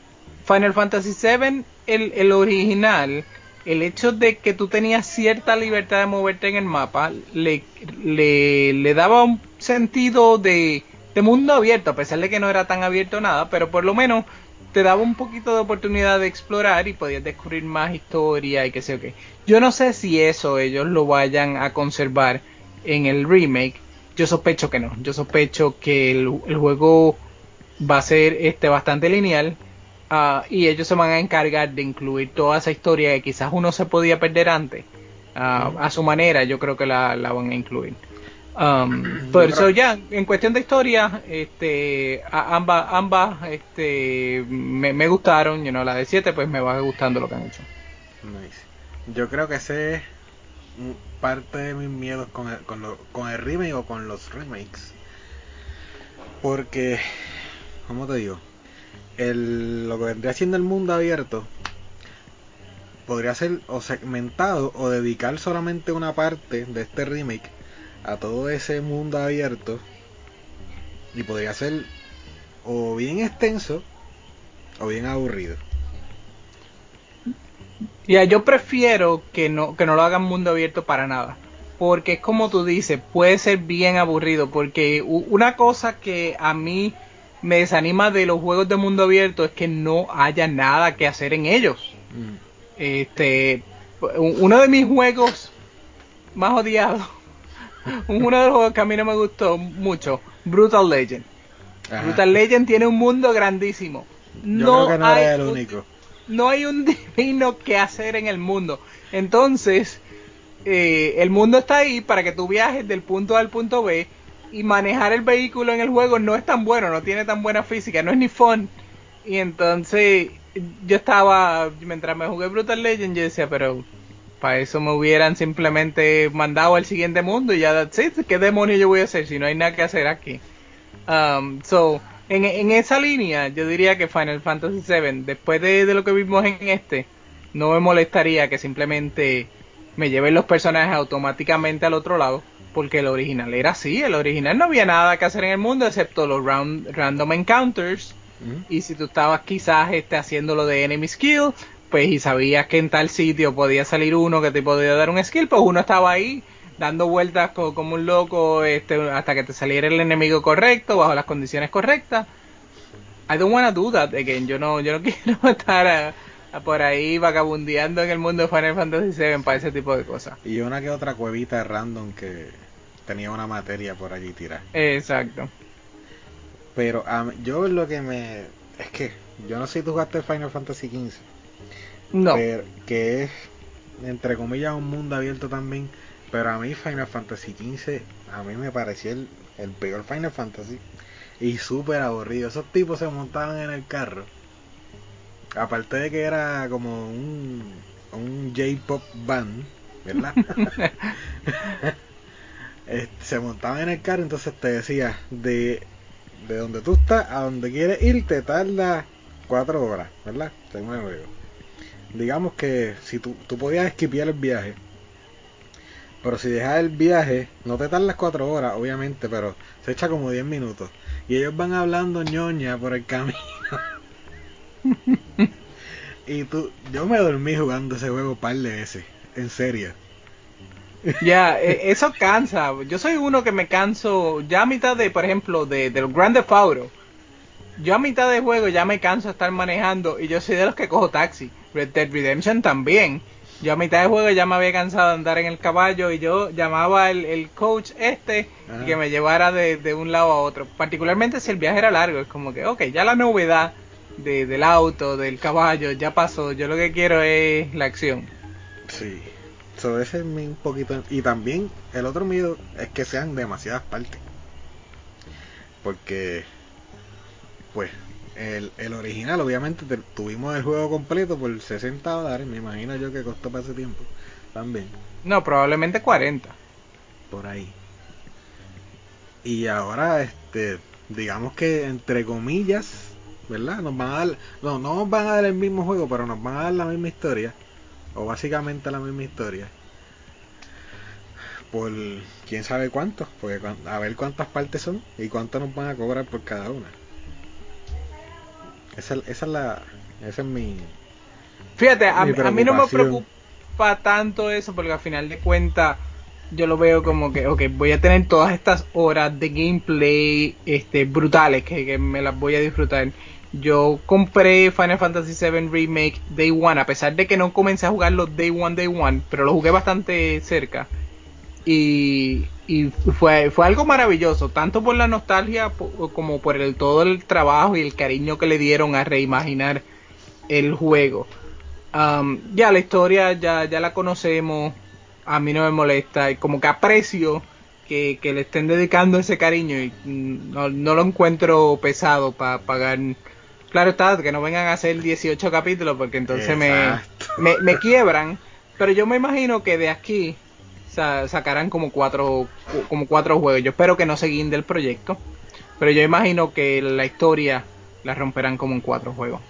Final Fantasy VII, el, el original, el hecho de que tú tenías cierta libertad de moverte en el mapa, le, le, le daba un sentido de, de, mundo abierto, a pesar de que no era tan abierto nada, pero por lo menos te daba un poquito de oportunidad de explorar y podías descubrir más historia y qué sé yo qué. Yo no sé si eso ellos lo vayan a conservar en el remake. Yo sospecho que no. Yo sospecho que el, el juego va a ser este bastante lineal Ah, y ellos se van a encargar de incluir toda esa historia que quizás uno se podía perder antes. Ah, a su manera, yo creo que la, van a incluir. Um, (clears throat) por eso ya, en cuestión de historia, este, ambas, ambas, este, me, gustaron, you know, la de 7 pues me va gustando lo que han hecho. Yo creo que ese es parte de mis miedos con el, con, con el remake o con los remakes. Porque, ¿cómo te digo? El, lo que vendría siendo el mundo abierto podría ser o segmentado o dedicar solamente una parte de este remake a todo ese mundo abierto y podría ser o bien extenso o bien aburrido. Ya, yo prefiero que no, que no lo hagan mundo abierto para nada. Porque es como tú dices, puede ser bien aburrido. Porque una cosa que a mí me desanima de los juegos de mundo abierto es que no haya nada que hacer en ellos. Mm. Este, uno de mis juegos más odiados, (laughs) uno de los juegos que a mí no me gustó mucho, Brutal Legend. Brutal Legend tiene un mundo grandísimo. no, creo que no era el único. no hay un (laughs) divino que hacer en el mundo. Entonces, eh, el mundo está ahí para que tú viajes del punto A al punto B y manejar el vehículo en el juego no es tan bueno, no tiene tan buena física, no es ni fun. Y entonces yo estaba, mientras me jugué Brutal Legend, yo decía, pero para eso me hubieran simplemente mandado al siguiente mundo y ya, sí, ¿qué demonios yo voy a hacer si no hay nada que hacer aquí? Um, so, en, en, esa línea, yo diría que Final Fantasy VII, después de, de, lo que vimos en este, no me molestaría que simplemente me lleven los personajes automáticamente al otro lado, porque el original era así, el original no había nada que hacer en el mundo excepto los round, random encounters, mm. y si tú estabas quizás este, haciendo lo de enemy skill, pues y sabías que en tal sitio podía salir uno que te podía dar un skill, pues uno estaba ahí dando vueltas como un loco este, hasta que te saliera el enemigo correcto, bajo las condiciones correctas. I don't wanna do that again. Yo no, yo no (laughs) quiero estar a, a por ahí vagabundeando en el mundo de Final Fantasy VII para ese tipo de cosas. Y una que otra cuevita random que tenía una materia por allí tirada. Exacto. Pero um, yo lo que me... Es que yo no sé si tú jugaste Final Fantasy XV. No. Pero que es, entre comillas, un mundo abierto también pero a mí Final Fantasy XV, a mí me pareció el, el peor Final Fantasy. Y súper aburrido. Esos tipos se montaban en el carro. Aparte de que era como un, un J-Pop band, ¿verdad? (laughs) se montaban en el carro, entonces te decía, de, de donde tú estás a donde quieres ir, te tarda cuatro horas, ¿verdad? Según el Digamos que si tú, tú podías esquipiar el viaje, pero si dejas el viaje, no te tardas cuatro horas, obviamente, pero se echa como 10 minutos. Y ellos van hablando ñoña por el camino. (laughs) y tú, yo me dormí jugando ese juego un par de veces, en serio. Ya, e, eso cansa. Yo soy uno que me canso ya a mitad de, por ejemplo, de, del Grand Theft Auto. Yo a mitad de juego ya me canso de estar manejando y yo soy de los que cojo taxi. Red Dead Redemption también. Yo a mitad de juego ya me había cansado de andar en el caballo y yo llamaba al el coach este que me llevara de, un lado a otro. Particularmente si el viaje era largo, es como que, ok, ya la novedad de, del auto, del caballo, ya pasó. Yo lo que quiero es la acción. Sí, sobre ese es un poquito. Y también el otro miedo es que sean demasiadas partes. Porque, pues, el, el original, obviamente, tuvimos el juego completo por 60 dólares. Me imagino yo que costó para ese tiempo. También. No, probablemente 40. Por ahí. Y ahora, este, digamos que entre comillas, ¿verdad? Nos van a dar, no, no nos van a dar el mismo juego, pero nos van a dar la misma historia. O básicamente la misma historia. Por quién sabe cuánto. Porque a ver cuántas partes son y cuánto nos van a cobrar por cada una. Esa, esa es la. Esa es mi. Fíjate, a, mí no me preocupa tanto eso porque al final de cuentas yo lo veo como que, ok, voy a tener todas estas horas de gameplay este, brutales que, que me las voy a disfrutar. Yo compré Final Fantasy VII Remake Day One, a pesar de que no comencé a jugarlo Day One, Day One, pero lo jugué bastante cerca. Y, y fue, fue algo maravilloso, tanto por la nostalgia como por todo el trabajo y el cariño que le dieron a reimaginar el juego. Um, ya la historia ya, ya la conocemos, a mí no me molesta, y como que aprecio que, le estén dedicando ese cariño y no, lo encuentro pesado para pagar. Claro está, que no vengan a hacer 18 capítulos porque entonces me, me, me quiebran, pero yo me imagino que de aquí sacarán como cuatro, como cuatro juegos. Yo espero que no se guinde el proyecto, pero yo imagino que la historia la romperán como en cuatro juegos.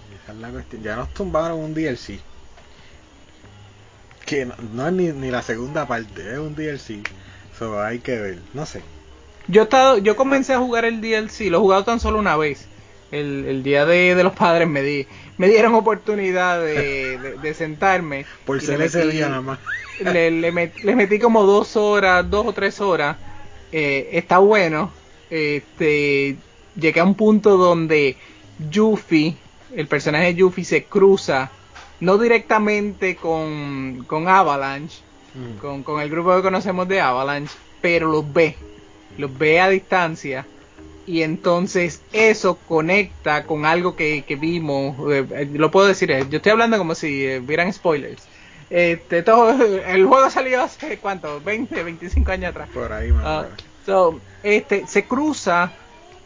Ya nos tumbaron un DLC. Que no, es ni, la segunda parte, es un DLC. Eso hay que ver, no sé. Yo he estado, yo comencé a jugar el DLC, lo he jugado tan solo una vez. El, el día de, de, los padres me di, me dieron oportunidad de, de, sentarme. (laughs) Por ser ese día nada más (laughs) le, le, metí como dos horas, dos o tres horas. Eh, está bueno. Este, llegué a un punto donde Yuffie, el personaje de Yuffie se cruza, no directamente con, con Avalanche, mm. con, con el grupo que conocemos de Avalanche, pero los ve, los ve a distancia y entonces eso conecta con algo que, que vimos, eh, eh, lo puedo decir, eh, yo estoy hablando como si eh, vieran spoilers. Este, todo, (laughs) el juego salió hace cuánto, 20, 25 años atrás. Por ahí Ah, menos. so, este, se cruza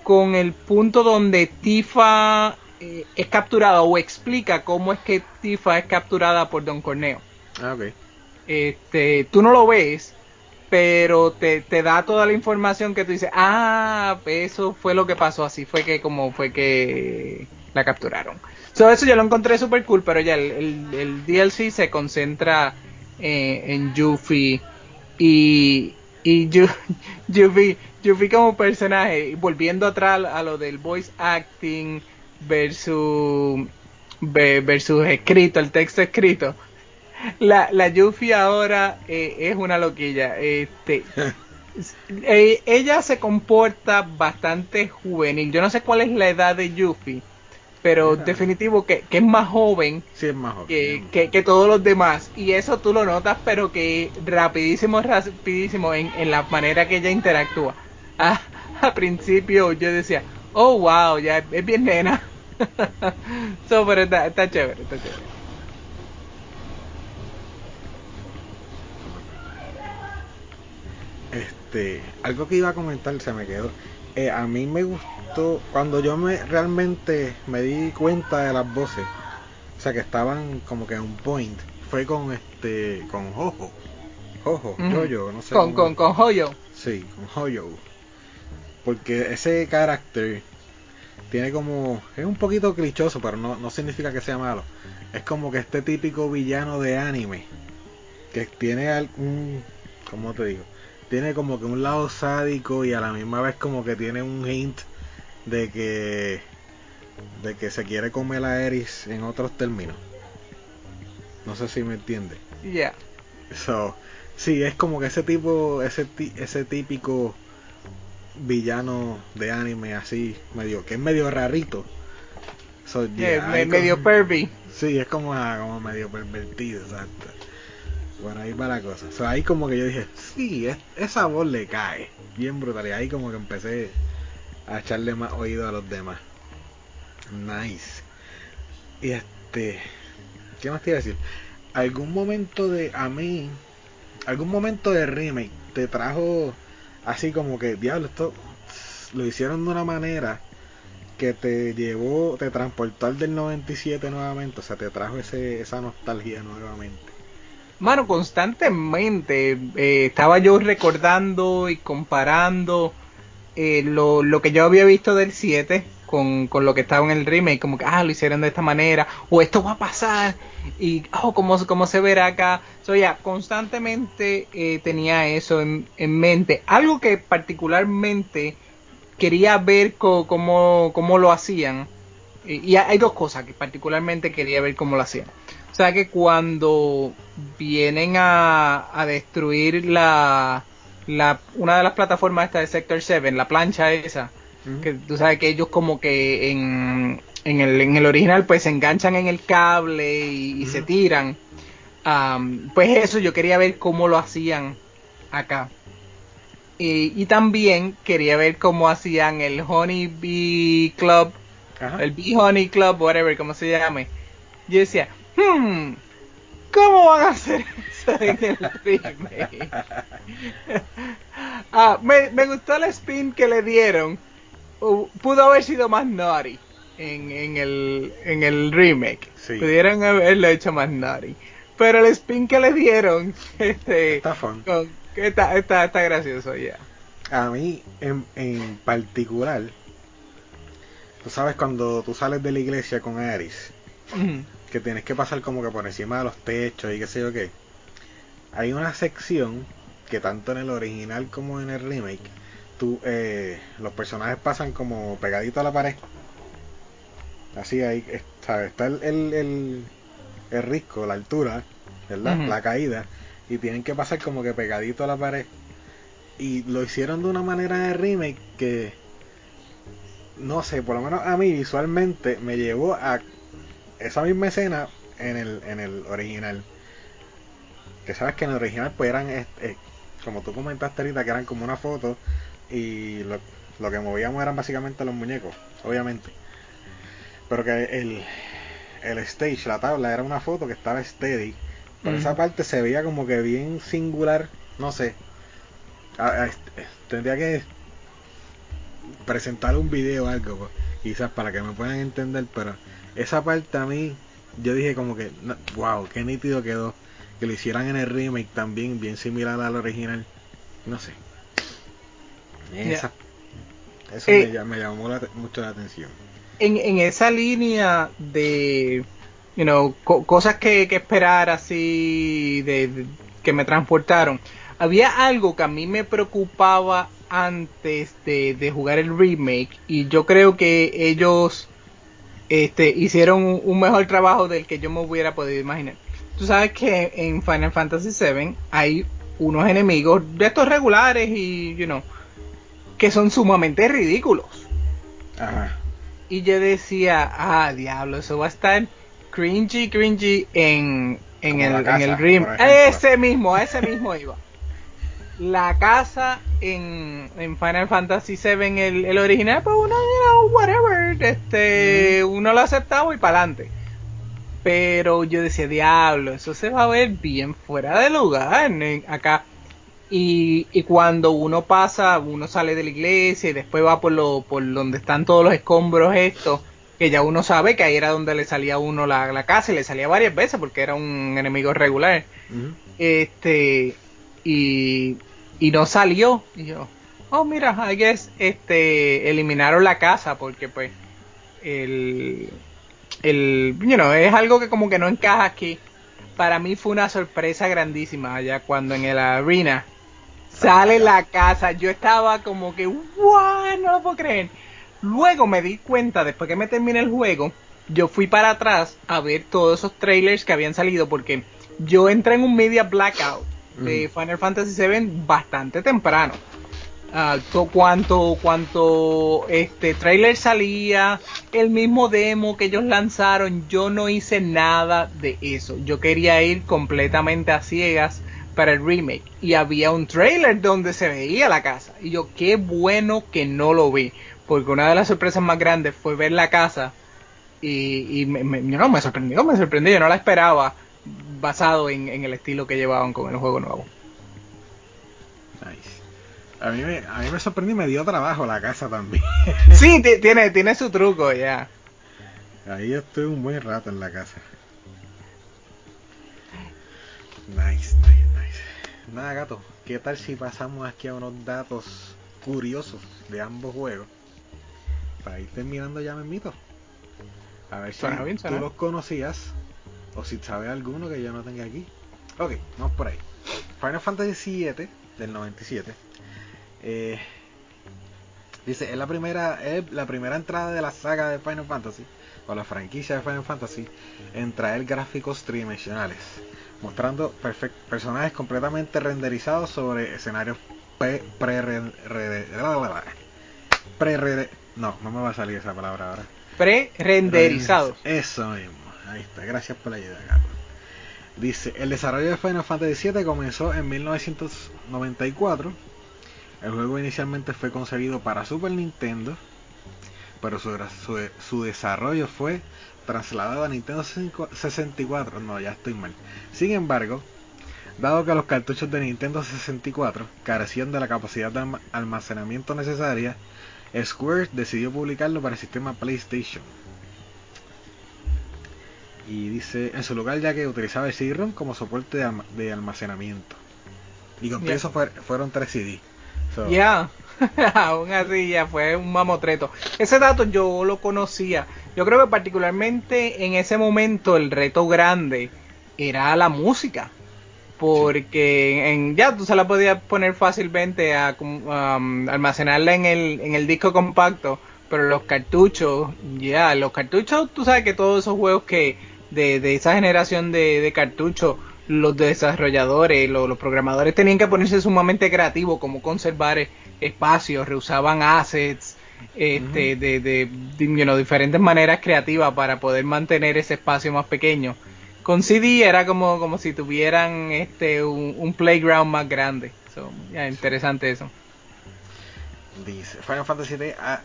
con el punto donde Tifa es capturada o explica cómo es que Tifa es capturada por Don Corneo. Ah, ok. Este, tú no lo ves, pero te, te da toda la información que tú dices, ah, eso fue lo que pasó, así fue que como fue que la capturaron. So, eso yo lo encontré super cool, pero ya el, el- el DLC se concentra eh, en Yuffie y, y Yu- (laughs) Yuffie, Yuffie como personaje, volviendo atrás a lo del voice acting versus, ve- versus escrito, el texto escrito. La, la Yuffie ahora eh, es una loquilla. Este, (laughs) eh, ella se comporta bastante juvenil. Yo no sé cuál es la edad de Yuffie, pero definitivo que, que es más joven Sí, es más joven. que, que, que todos los demás. Y eso tú lo notas, pero que rapidísimo, rapidísimo en, en la manera que ella interactúa. (laughs) Ah, a principio yo decía, oh wow, ya es bien nena. (laughs) so, pero está, está chévere, está chévere. Este, algo que iba a comentar se me quedó. Eh, a mí me gustó cuando yo me realmente me di cuenta de las voces, o sea que estaban como que en un point. Fue con este, con Jojo, Jojo. Jojo, no sé. Con, cómo- con, con Hoyo. Sí, con Jojo. Porque ese carácter tiene como. Es un poquito clichoso, pero no, no significa que sea malo. Es como que este típico villano de anime. Que tiene algún. ¿Cómo te digo? Tiene como que un lado sádico y a la misma vez como que tiene un hint de que. de que se quiere comer a Eris en otros términos. No sé si me entiende. Ya. So, sí, es como que ese tipo, ese, ti- ese típico villano de anime así, medio, que es medio rarito. So, Yeah, yeah, me- medio como- pervy. Sí, es como, ah, como medio pervertido, exacto. Por ahí va la cosa. So, ahí como que yo dije, sí, es- esa voz le cae. Bien brutal. Y ahí como que empecé a echarle más oído a los demás. Nice. Y este, ¿qué más te iba a decir? ¿Algún momento de, a mí, algún momento de remake te trajo así como que, diablo, esto lo hicieron de una manera que te llevó, te transportó al del 97 nuevamente, o sea, te trajo ese, esa nostalgia nuevamente. Mano, constantemente eh, estaba yo recordando y comparando eh, lo, lo que yo había visto del 7 con, con lo que estaba en el remake, como que, ah, lo hicieron de esta manera, o esto va a pasar, y, oh, cómo, cómo se verá acá. So, ya, constantemente eh, tenía eso en, en mente. Algo que particularmente quería ver cómo, cómo lo hacían. Y, y hay dos cosas que particularmente quería ver cómo lo hacían. O sea que cuando vienen a, a destruir la, la una de las plataformas esta de Sector 7, la plancha esa, que tú sabes que ellos como que en, en, el, en el original pues se enganchan en el cable y, y se tiran. Pues eso yo quería ver cómo lo hacían acá. Y, y también quería ver cómo hacían el Honey Bee Club, Ajá. el Bee Honey Club, whatever, como se llame. Yo decía, hmm, ¿cómo van a hacer eso en el remake? ah, me, me gustó el spin que le dieron. Uh, pudo haber sido más naughty en, en, el, en el remake. Sí. Pudieron haberlo hecho más naughty. Pero el spin que le dieron, (laughs) este, Está fun. con- está, está, está gracioso ya. A mí, en, en particular, tú sabes cuando tú sales de la iglesia con Aris, Ujú. Que tienes que pasar como que por encima de los techos y qué sé yo qué. Hay una sección que tanto en el original como en el remake, tú, eh, los personajes pasan como pegadito a la pared. Así ahí, es- ¿sabes? Está el, el, el, el risco, la altura, ¿verdad? La caída. Y tienen que pasar como que pegadito a la pared. Y lo hicieron de una manera de remake que, no sé, por lo menos a mí visualmente me llevó a esa misma escena en el, en el original. Que sabes que en el original pues eran, eh, como tú comentaste ahorita, que eran como una foto y lo- lo que movíamos eran básicamente los muñecos, obviamente. Pero que el, el stage, la tabla, era una foto que estaba steady. Por esa parte se veía como que bien singular, no sé. tendría que presentar un video o algo, pues, quizás para que me puedan entender, pero esa parte a mí, yo dije como que, wow, qué nítido quedó. Que lo hicieran en el remake también, bien similar al original. No sé. Esa, Eso me, me, llamó mucho la atención. En, en esa línea de, you know, cosas que, que, esperar así, de, que me transportaron, había algo que a mí me preocupaba antes de, de jugar el remake y yo creo que ellos este, hicieron un mejor trabajo del que yo me hubiera podido imaginar. Tú sabes que en Final Fantasy VII hay unos enemigos de estos regulares y, you know, que son sumamente ridículos. Ajá. Y yo decía, ah, diablo, eso va a estar cringy, cringy en, en el, en el Rim. Ese mismo, ese mismo iba. La casa en, en Final Fantasy VII, el, el original, pues uno, you know, whatever, este, uno lo aceptaba y para adelante. Pero yo decía, diablo, eso se va a ver bien fuera de lugar acá. Y, y, cuando uno pasa, uno sale de la iglesia y después va por lo, por donde están todos los escombros estos, que ya uno sabe que ahí era donde le salía a uno la, la casa y le salía varias veces porque era un enemigo regular. Este, y, y no salió. Y yo, oh mira, I guess, este, eliminaron la casa porque pues, el, el, you know, es algo que como que no encaja aquí. Para mí fue una sorpresa grandísima allá cuando en el arena sale la casa. Yo estaba como que, wow, no lo puedo creer. Luego me di cuenta, después que me terminé el juego, yo fui para atrás a ver todos esos trailers que habían salido porque yo entré en un media blackout de mm. Final Fantasy VII bastante temprano. Uh, cuanto cuanto este trailer salía, el mismo demo que ellos lanzaron, yo no hice nada de eso. Yo quería ir completamente a ciegas para el remake y había un trailer donde se veía la casa y yo qué bueno que no lo vi porque una de las sorpresas más grandes fue ver la casa y, me, no, me sorprendió, me sorprendió, yo no la esperaba basado en, el estilo que llevaban con el juego nuevo. Nice. A mí me, a mí me sorprendió y me dio trabajo la casa también. (laughs) sí, tiene, tiene su truco ya. Ahí estoy un buen rato en la casa. Nice, nice, nice. Nada, gato. ¿Qué tal si pasamos aquí a unos datos curiosos de ambos juegos? Para ir terminando ya me invito. A ver si tú los conocías o si sabes alguno que yo no tenga aquí. Ok, vamos por ahí. Final Fantasy VII del 97. Eh, dice, es la primera, es la primera entrada de la saga de Final Fantasy o la franquicia de Final Fantasy en traer gráficos tridimensionales mostrando personajes completamente renderizados sobre escenarios pre, pre, pre, no, no me va a salir esa palabra ahora. Pre-renderizados. Eso mismo. Ahí está. Gracias por la ayuda, Carlos. Dice, el desarrollo de Final Fantasy VII comenzó en 1994. El juego inicialmente fue concebido para Super Nintendo, pero su, su, su desarrollo fue trasladado a Nintendo 64. No, ya estoy mal. Sin embargo, dado que los cartuchos de Nintendo 64 carecían de la capacidad de almacenamiento necesaria, Square decidió publicarlo para el sistema PlayStation. Y dice, en su lugar ya que utilizaba el CD-ROM como soporte de, almacenamiento. Y con eso fueron 3 CD. Ya, (laughs) aún así ya fue un mamotreto. Ese dato yo lo conocía. Yo creo que particularmente en ese momento el reto grande era la música. Porque en, ya tú se la podías poner fácilmente a um, almacenarla en el, en el disco compacto. Pero los cartuchos, ya, los cartuchos, tú sabes que todos esos juegos que de, de esa generación de, de cartuchos los desarrolladores, los, los, programadores tenían que ponerse sumamente creativos, como conservar espacios, reusaban assets, este, de, de, diferentes maneras creativas para poder mantener ese espacio más pequeño. Con CD era como, como si tuvieran este un, playground más grande. So, interesante eso. Dice, Final Fantasy VII ha,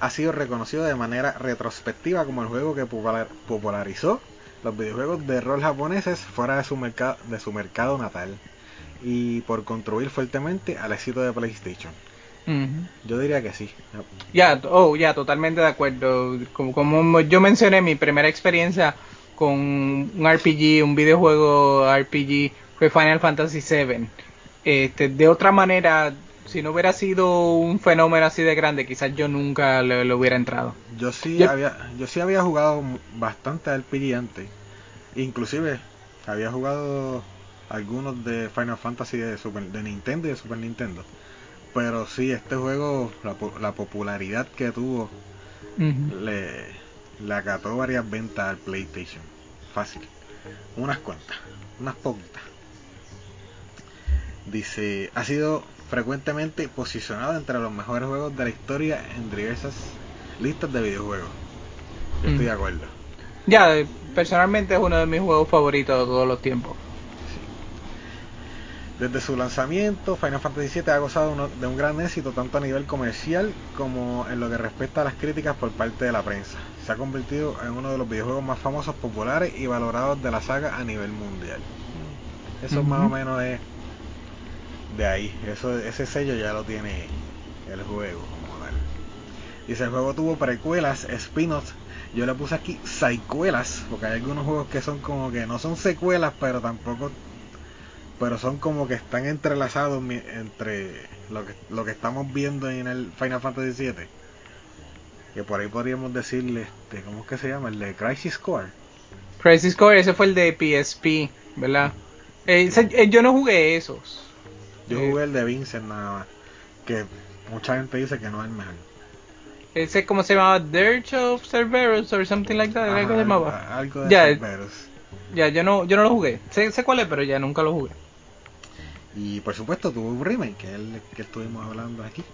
ha sido reconocido de manera retrospectiva como el juego que popular- popularizó los videojuegos de rol japoneses fuera de su, mercado, de su mercado natal y por contribuir fuertemente al éxito de PlayStation. Yo diría que sí. Ya, oh, ya, totalmente de acuerdo. Como, como yo mencioné, mi primera experiencia con un RPG, un videojuego RPG, fue Final Fantasy VII. Este, de otra manera, si no hubiera sido un fenómeno así de grande, quizás yo nunca le, le hubiera entrado. Yo sí Yo- había yo sí había jugado bastante RPG antes. Inclusive había jugado algunos de Final Fantasy de Super de Nintendo y de Super Nintendo. Pero sí, este juego, la, la popularidad que tuvo, le, le acató varias ventas al PlayStation. Fácil. Unas cuantas, unas poquitas. Dice, ha sido frecuentemente posicionado entre los mejores juegos de la historia en diversas listas de videojuegos. Yo estoy Mm. de acuerdo. Ya, eh, personalmente es uno de mis juegos favoritos de todos los tiempos. Desde su lanzamiento, Final Fantasy VII ha gozado uno- de un gran éxito tanto a nivel comercial como en lo que respecta a las críticas por parte de la prensa. Se ha convertido en uno de los videojuegos más famosos, populares y valorados de la saga a nivel mundial. Eso más o menos es de ahí. Eso, ese sello ya lo tiene el juego como tal. Dice, el juego tuvo precuelas, spin-offs. Yo le puse aquí secuelas, porque hay algunos juegos que son como que no son secuelas, pero tampoco pero son como que están entrelazados entre lo que lo que estamos viendo en el Final Fantasy VII que por ahí podríamos decirle este cómo es que se llama el de Crisis Core Crisis Core, ese fue el de PSP, ¿verdad? Eh, eh, yo no jugué esos. Yo jugué el de Vincent nada más que mucha gente dice que no es el mejor Ese, ¿cómo se llamaba? Dirge of Cerberus or something like that, Ajá, algo se algo, llamaba. algo de Ya, Cerberus. Ya, yo no, yo no lo jugué. Sé, sé cuál es, pero ya nunca lo jugué. y por supuesto tuvo un remake que es el que estuvimos hablando aquí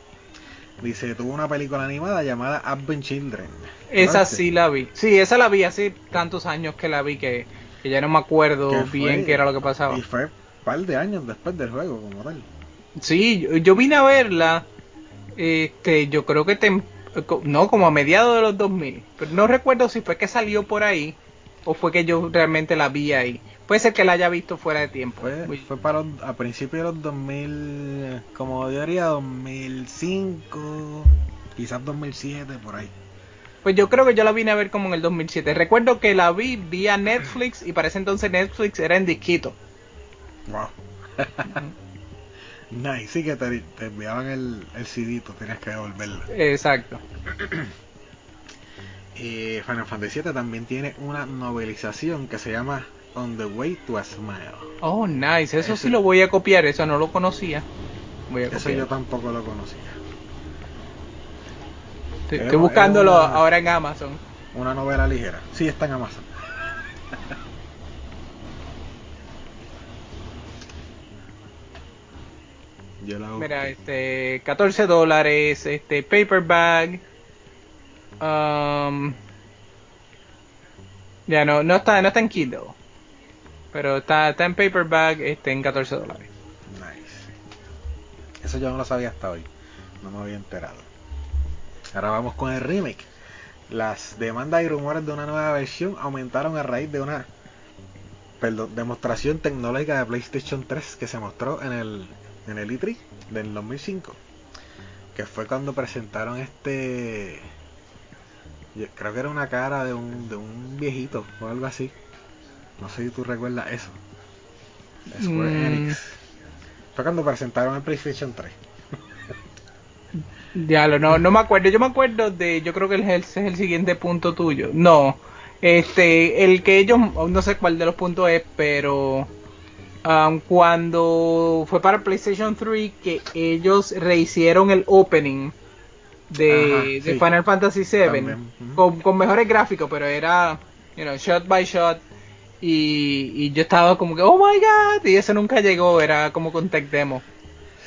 dice tuvo una película animada llamada Advent Children Esa sí la vi. Sí, esa la vi hace tantos años que la vi que, que ya no me acuerdo bien fue- qué era lo que pasaba. y fue par de años después del juego como tal Sí, yo, yo vine a verla, este, yo creo que tem- no, como a mediados de los 2000, pero no recuerdo si fue que salió por ahí o fue que yo realmente la vi ahí. Puede ser que la haya visto fuera de tiempo. Fue, para a principios de los 2000, como yo diría 2005, quizás 2007, por ahí. Pues yo creo que yo la vine a ver como en el 2007. Recuerdo que la vi vía Netflix y para ese entonces Netflix era en disquito. Wow. (laughs) nice, sí que te, te enviaban el, el CD, tú tenías que devolverlo. Exacto. (clears throat) Eh, Final Fantasy VII también tiene una novelización que se llama On the Way to a Smile. Oh, nice. Eso Ese- sí lo voy a copiar. Eso no lo conocía. Voy a Eso copiar. yo tampoco lo conocía. Estoy, es estoy buscándolo una- ahora en Amazon. Una novela ligera. Sí, está en Amazon. (laughs) Yo la. Mira, este, 14 dólares, este, paperback. Um, ya no, no está, no está en Kindle. Pero está, está en paperback, este, en 14 dólares. Nice. Eso yo no lo sabía hasta hoy. No me había enterado. Ahora vamos con el remake. Las demandas y rumores de una nueva versión aumentaron a raíz de una perdón, demostración tecnológica de PlayStation 3 que se mostró en el, en el E3 del 2005. Que fue cuando presentaron este. yo creo que era una cara de un, de un viejito o algo así. No sé si tú recuerdas eso. Square Mm. Enix. Fue cuando presentaron el PlayStation 3. Ya lo, no, no me acuerdo. Yo me acuerdo de, yo creo que ese es el siguiente punto tuyo. No, este, el que ellos, no sé cuál de los puntos es, pero um, cuando fue para PlayStation 3 que ellos rehicieron el opening de, Ajá, de sí. Final Fantasy VII con, con mejores gráficos, pero era, you know, shot by shot. Y, y yo estaba como que, oh my god, y eso nunca llegó, era como con tech demo.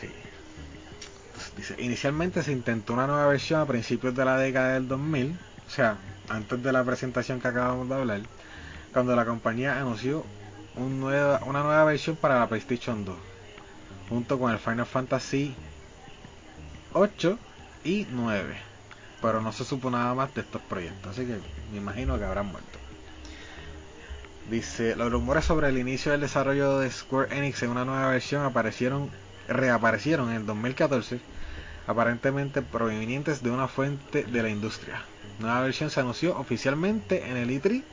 Sí. Dice, inicialmente se intentó una nueva versión a principios de la década del 2000, o sea, antes de la presentación que acabamos de hablar, cuando la compañía anunció una nueva versión para la PlayStation 2, junto con el Final Fantasy 8 y 9. Pero no se supo nada más de estos proyectos, así que me imagino que habrán muerto. Dice, los rumores sobre el inicio del desarrollo de Square Enix en una nueva versión aparecieron, reaparecieron en el 2014, aparentemente provenientes de una fuente de la industria. Nueva versión se anunció oficialmente en el E3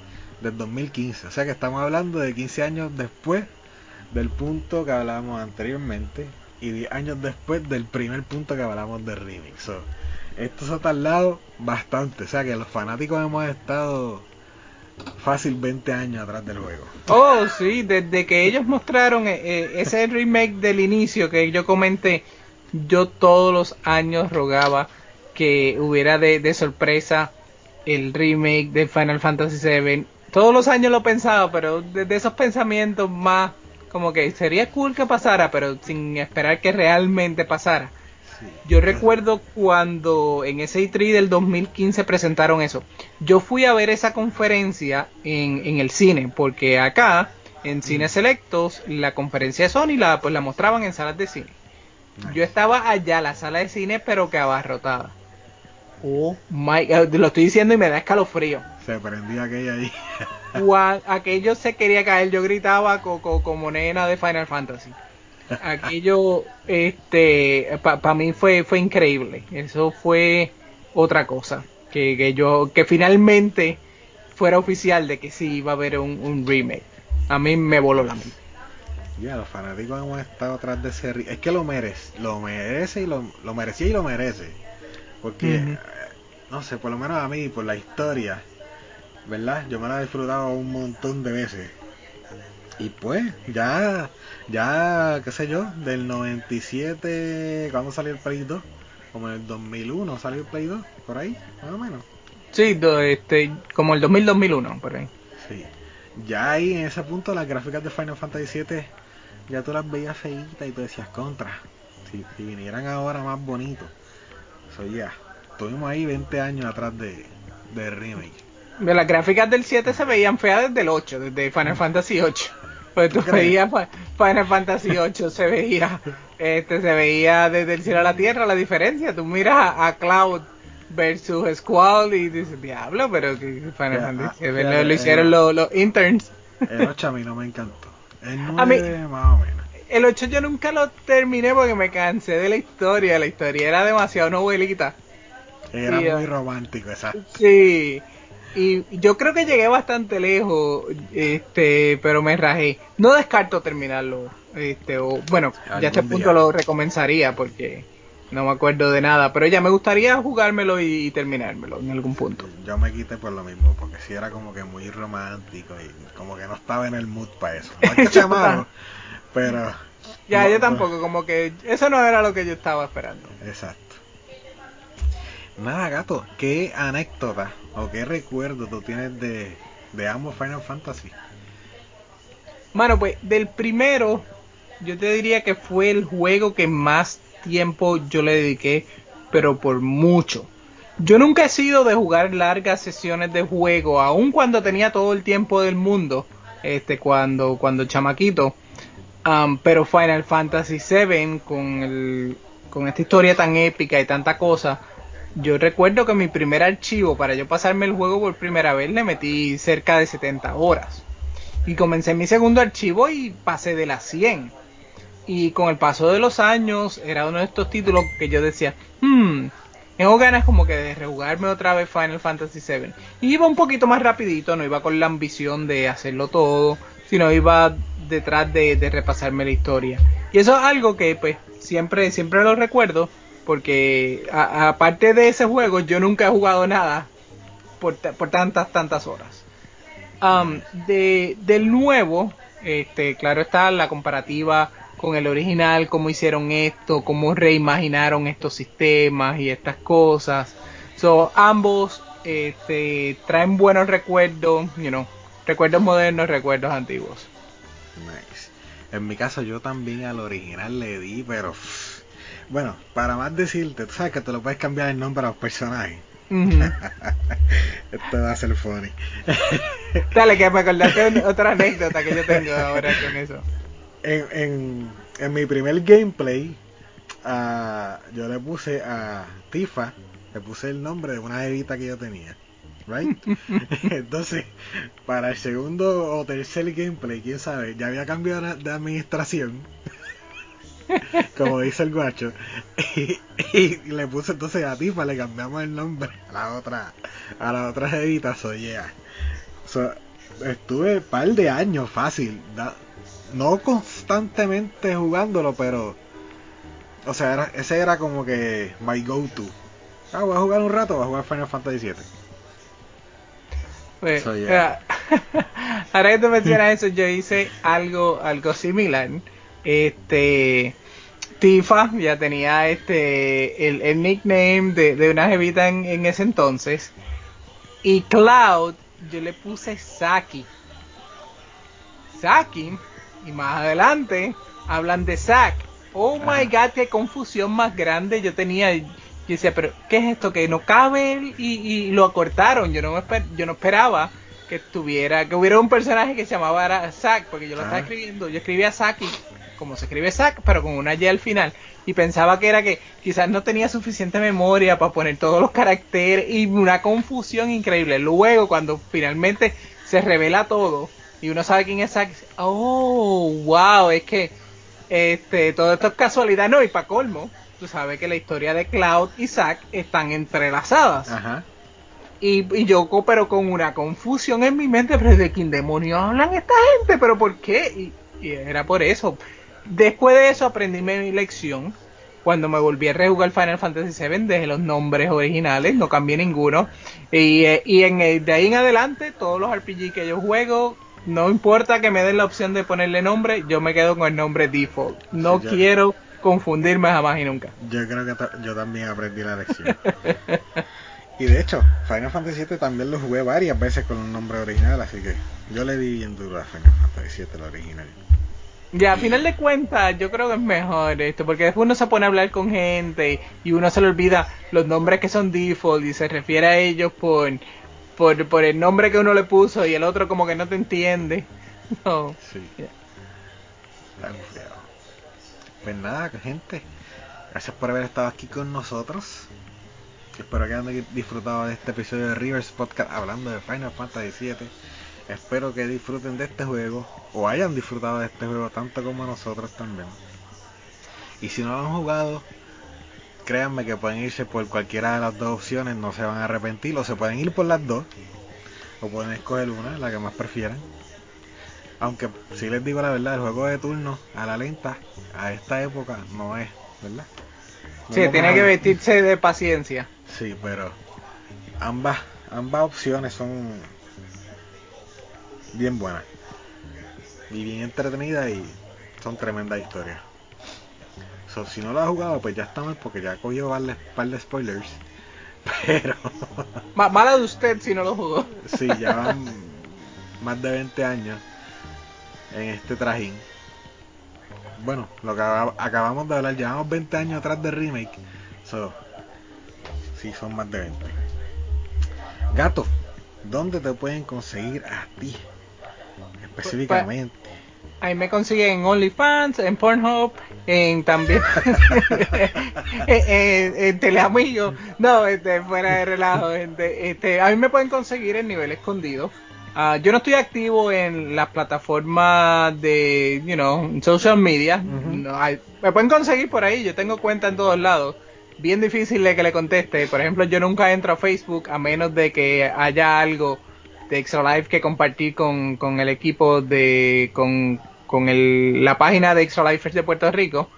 del 2015, o sea que estamos hablando de 15 años después del punto que hablábamos anteriormente y 10 años después del primer punto que hablamos de remix. esto se ha tardado bastante, o sea que los fanáticos hemos estado fácil 20 años atrás del juego. Oh, sí, desde que ellos mostraron eh, eh, ese remake del inicio que yo comenté, yo todos los años rogaba que hubiera de, sorpresa el remake de Final Fantasy VII. Todos los años lo pensaba, pero de, esos pensamientos más como que sería cool que pasara, pero sin esperar que realmente pasara. Yo recuerdo cuando en ese E3 del 2015 presentaron eso. Yo fui a ver esa conferencia en, en el cine, porque acá, en Cines Selectos, la conferencia de Sony la, pues, la mostraban en salas de cine. Yo estaba allá, la sala de cine, pero que abarrotada. Oh my God, lo estoy diciendo y me da escalofrío. Se prendía aquella ahí. aquello se quería caer, yo gritaba como nena de Final Fantasy. Aquello este para mí fue fue increíble. Eso fue otra cosa que, que, yo que finalmente fuera oficial de que sí iba a haber un, remake. A mí me voló la mente. Ya los fanáticos hemos estado atrás de ese es que lo merece lo merece y lo, lo merecía y lo merece porque eh, no sé por lo menos a mí por la historia verdad yo me la he disfrutado un montón de veces y pues, ya, ya, qué sé yo, del 97, cuando salió el Play 2? Como en el 2001 salió el Play 2, por ahí, más o menos. Sí, este, como el 2000-2001, por ahí. Sí. Ya ahí en ese punto las gráficas de Final Fantasy VII ya tú las veías feitas y tú decías contra. Si, si vinieran ahora más bonitos. Eso ya. Estuvimos ahí 20 años atrás de, de remake. Las gráficas del 7 se veían feas desde el 8, desde Final Fantasy 8. Pues tú veías Final Fantasy 8 se veía, este, se veía desde el cielo a la tierra la diferencia. Tú miras a, Cloud versus Squall y dices, diablo, pero que Final Fantasy ah, lo, hicieron los, interns. El 8 a mí no me encantó. El 9 más o menos. El 8 yo nunca lo terminé porque me cansé de la historia. La historia era demasiado novelita. Era muy romántico, exacto. Sí. Y yo creo que llegué bastante lejos, este, pero me rajé. No descarto terminarlo, este, o bueno, ya a este punto lo recomenzaría porque no me acuerdo de nada, pero ya me gustaría jugármelo y, terminármelo en algún punto. Yo me quité por lo mismo, porque si era como que muy romántico y como que no estaba en el mood para eso. No es que (laughs) pero... Ya, yo tampoco, como que eso no era lo que yo estaba esperando. Exacto. Nada, gato, ¿qué anécdota o qué recuerdo tú tienes de, de ambos Final Fantasy? Mano, pues del primero, yo te diría que fue el juego que más tiempo yo le dediqué, pero por mucho. Yo nunca he sido de jugar largas sesiones de juego, aun cuando tenía todo el tiempo del mundo, este, cuando, cuando chamaquito. Pero Final Fantasy VII, con, el, con esta historia tan épica y tanta cosa, yo recuerdo que mi primer archivo para yo pasarme el juego por primera vez le metí cerca de 70 horas. Y comencé mi segundo archivo y pasé de las 100. Y con el paso de los años era uno de estos títulos que yo decía, hmm, tengo ganas como que de rejugarme otra vez Final Fantasy VII. Y iba un poquito más rapidito, no iba con la ambición de hacerlo todo, sino iba detrás de, repasarme la historia. Y eso es algo que pues siempre, siempre lo recuerdo porque aparte de ese juego yo nunca he jugado nada por, tantas, tantas horas. De, del nuevo, este, claro está la comparativa con el original, cómo hicieron esto, cómo reimaginaron estos sistemas y estas cosas. So, ambos este, traen buenos recuerdos, you know, recuerdos modernos, recuerdos antiguos. Nice. En mi caso yo también al original le di, pero bueno, para más decirte, tú sabes que te lo puedes cambiar el nombre a los personajes. (laughs) Esto va a ser funny. Dale, que me acordaste otra anécdota que yo tengo ahora con eso. En, en, en mi primer gameplay, a, yo le puse a Tifa, le puse el nombre de una evita que yo tenía. Right? (laughs) Entonces, para el segundo o tercer gameplay, quién sabe, ya había cambiado de administración. (laughs) como dice el guacho. (laughs) Y, le puse entonces a Tifa, le cambiamos el nombre a la otra, a la otra evita, so yeah. estuve un par de años fácil, no constantemente jugándolo, pero o sea, ese era como que my go-to. Ah, voy a jugar un rato, voy a jugar Final Fantasy VII. Pues, (laughs) ahora que tú mencionas eso, yo hice algo, algo similar. Este, Tifa ya tenía este, el, nickname de, de una jevita en, en, ese entonces. Y Cloud, yo le puse Saki. Saki, y más adelante hablan de Zack. Oh my god, qué confusión más grande yo tenía. Yo decía, pero ¿qué es esto? Que no cabe y, y lo acortaron. Yo no, me yo no esperaba que tuviera, que hubiera un personaje que se llamaba Zack, porque yo lo estaba escribiendo. Yo escribía Zack y como se escribe Zack, pero con una Y al final. Y pensaba que era que quizás no tenía suficiente memoria para poner todos los caracteres y una confusión increíble. Luego, cuando finalmente se revela todo y uno sabe quién es Zack, oh, wow, es que este, todo esto es casualidad, no, y para colmo, tú sabes que la historia de Cloud y Zack están entrelazadas. Ajá. Y, yo, pero con una confusión en mi mente, pero ¿de quién demonios hablan esta gente? ¿Pero por qué? Y, era por eso. Después de eso aprendí mi lección. Cuando me volví a rejugar Final Fantasy VII, dejé los nombres originales, no cambié ninguno. Y, eh, y en, de ahí en adelante, todos los RPG que yo juego, no importa que me den la opción de ponerle nombre, yo me quedo con el nombre default. No quiero confundirme jamás y nunca. Yo creo que yo también aprendí la lección. (laughs) y de hecho, Final Fantasy VII también lo jugué varias veces con un nombre original, así que yo le di bien duro a Final Fantasy VII, el original. Ya, a final de cuentas, yo creo que es mejor esto, porque después uno se pone a hablar con gente y uno se le olvida los nombres que son default y se refiere a ellos por por, por el nombre que uno le puso y el otro como que no te entiende. (laughs) No. Sí. Pues nada, gente. Gracias por haber estado aquí con nosotros. Espero que hayan disfrutado de este episodio de Rivers Podcast hablando de Final Fantasy VII. Espero que disfruten de este juego o hayan disfrutado de este juego tanto como nosotros también. Y si no lo han jugado, créanme que pueden irse por cualquiera de las dos opciones, no se van a arrepentir, o se pueden ir por las dos, o pueden escoger una, la que más prefieran. Aunque si les digo la verdad, el juego de turno a la lenta, a esta época, no es, ¿verdad? sí, tiene que vestirse de paciencia. Sí, pero ambas, ambas opciones son bien buenas y bien entretenidas y son tremendas historias si no lo ha jugado, pues ya está mal porque ya cogió un par de spoilers. (laughs) Pero. (laughs) Mala de usted si no lo jugó. (laughs) sí, ya van más de 20 años en este trajín. Bueno, lo que acabamos de hablar, llevamos 20 años atrás de remake. So, sí, son más de 20. Gato, ¿dónde te pueden conseguir a ti? Específicamente. Ahí me consiguen en OnlyFans, en Pornhub, en también (laughs) en, en, Teleamigo. No, este, fuera de relajo, gente. Este, a mí me pueden conseguir en nivel escondido. Uh, yo no estoy activo en las plataformas de, you know, social media. no, me pueden conseguir por ahí. Yo tengo cuenta en todos lados. Bien difícil de que le conteste. Por ejemplo, yo nunca entro a Facebook a menos de que haya algo de Extra Life que compartir con, con el equipo de con, con el, la página de Extra Lifers de Puerto Rico.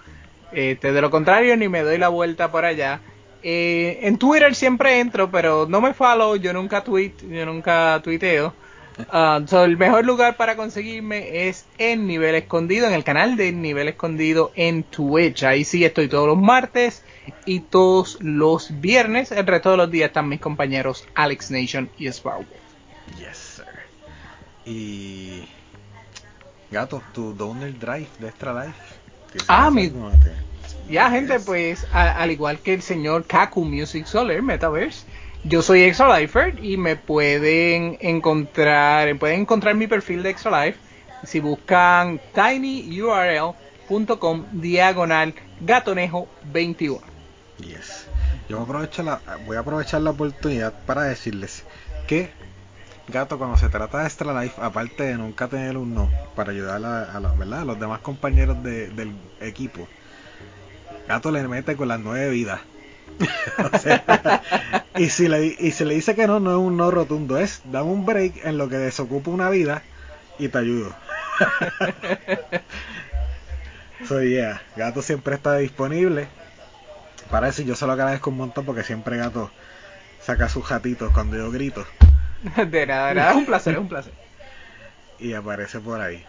Este, de lo contrario, ni me doy la vuelta por allá. Eh, en Twitter siempre entro, pero no me follow, yo nunca tweet, yo nunca tuiteo. (laughs) Uh, el mejor lugar para conseguirme es en Nivel Escondido, en el canal de Nivel Escondido en Twitch. Ahí sí estoy todos los martes y todos los viernes. El resto de los días están mis compañeros Alex Nation y Sparrow. Yes, sir. Y Gato, tu Donor Drive de Extra Life. Ah, mi. Ya, gente, pues al igual que el señor Kaku Music Solar Metaverse, yo soy Extra Lifer y me pueden encontrar, pueden encontrar mi perfil de Extra Life si buscan tinyurl patreon.com diagonal gatonejo 21. Yes. Yo voy a aprovechar la, voy a aprovechar la oportunidad para decirles que Gato cuando se trata de Extra Life, aparte de nunca tener un no para ayudar a, a los, ¿verdad? a los demás compañeros de- del equipo, Gato le mete con las nueve vidas. (laughs) Y si le dice que no, no es un no rotundo, es dame un break en lo que desocupa una vida y te ayudo. (laughs) so yeah, Gato siempre está disponible. Para eso yo se lo agradezco un montón porque siempre Gato saca sus jatitos cuando yo grito (laughs) De nada, de nada, es un placer, es un placer. y aparece por ahí.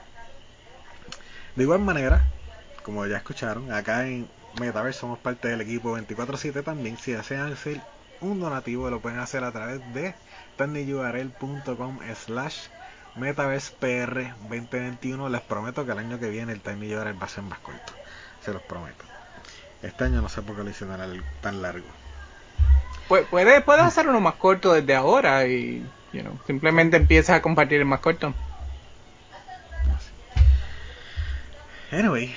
De igual manera, como ya escucharon, acá en Metaverse somos parte del equipo 24/7 también. Si desean hacer un donativo, lo pueden hacer a través de tinyurl.com slash metaversepr 2021. Les prometo que el año que viene el tinyurl va a ser más corto. Se los prometo. Este año no sé por qué lo hicieron tan largo. Pu- Puedes, puedes hacer uno más corto desde ahora y you know, simplemente empiezas a compartir el más corto. Anyway,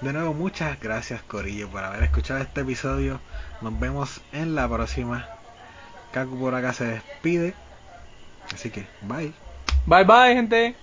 de nuevo muchas gracias Corillo por haber escuchado este episodio. Nos vemos en la próxima. Kaku por acá se despide. Así que, bye. Bye bye, gente.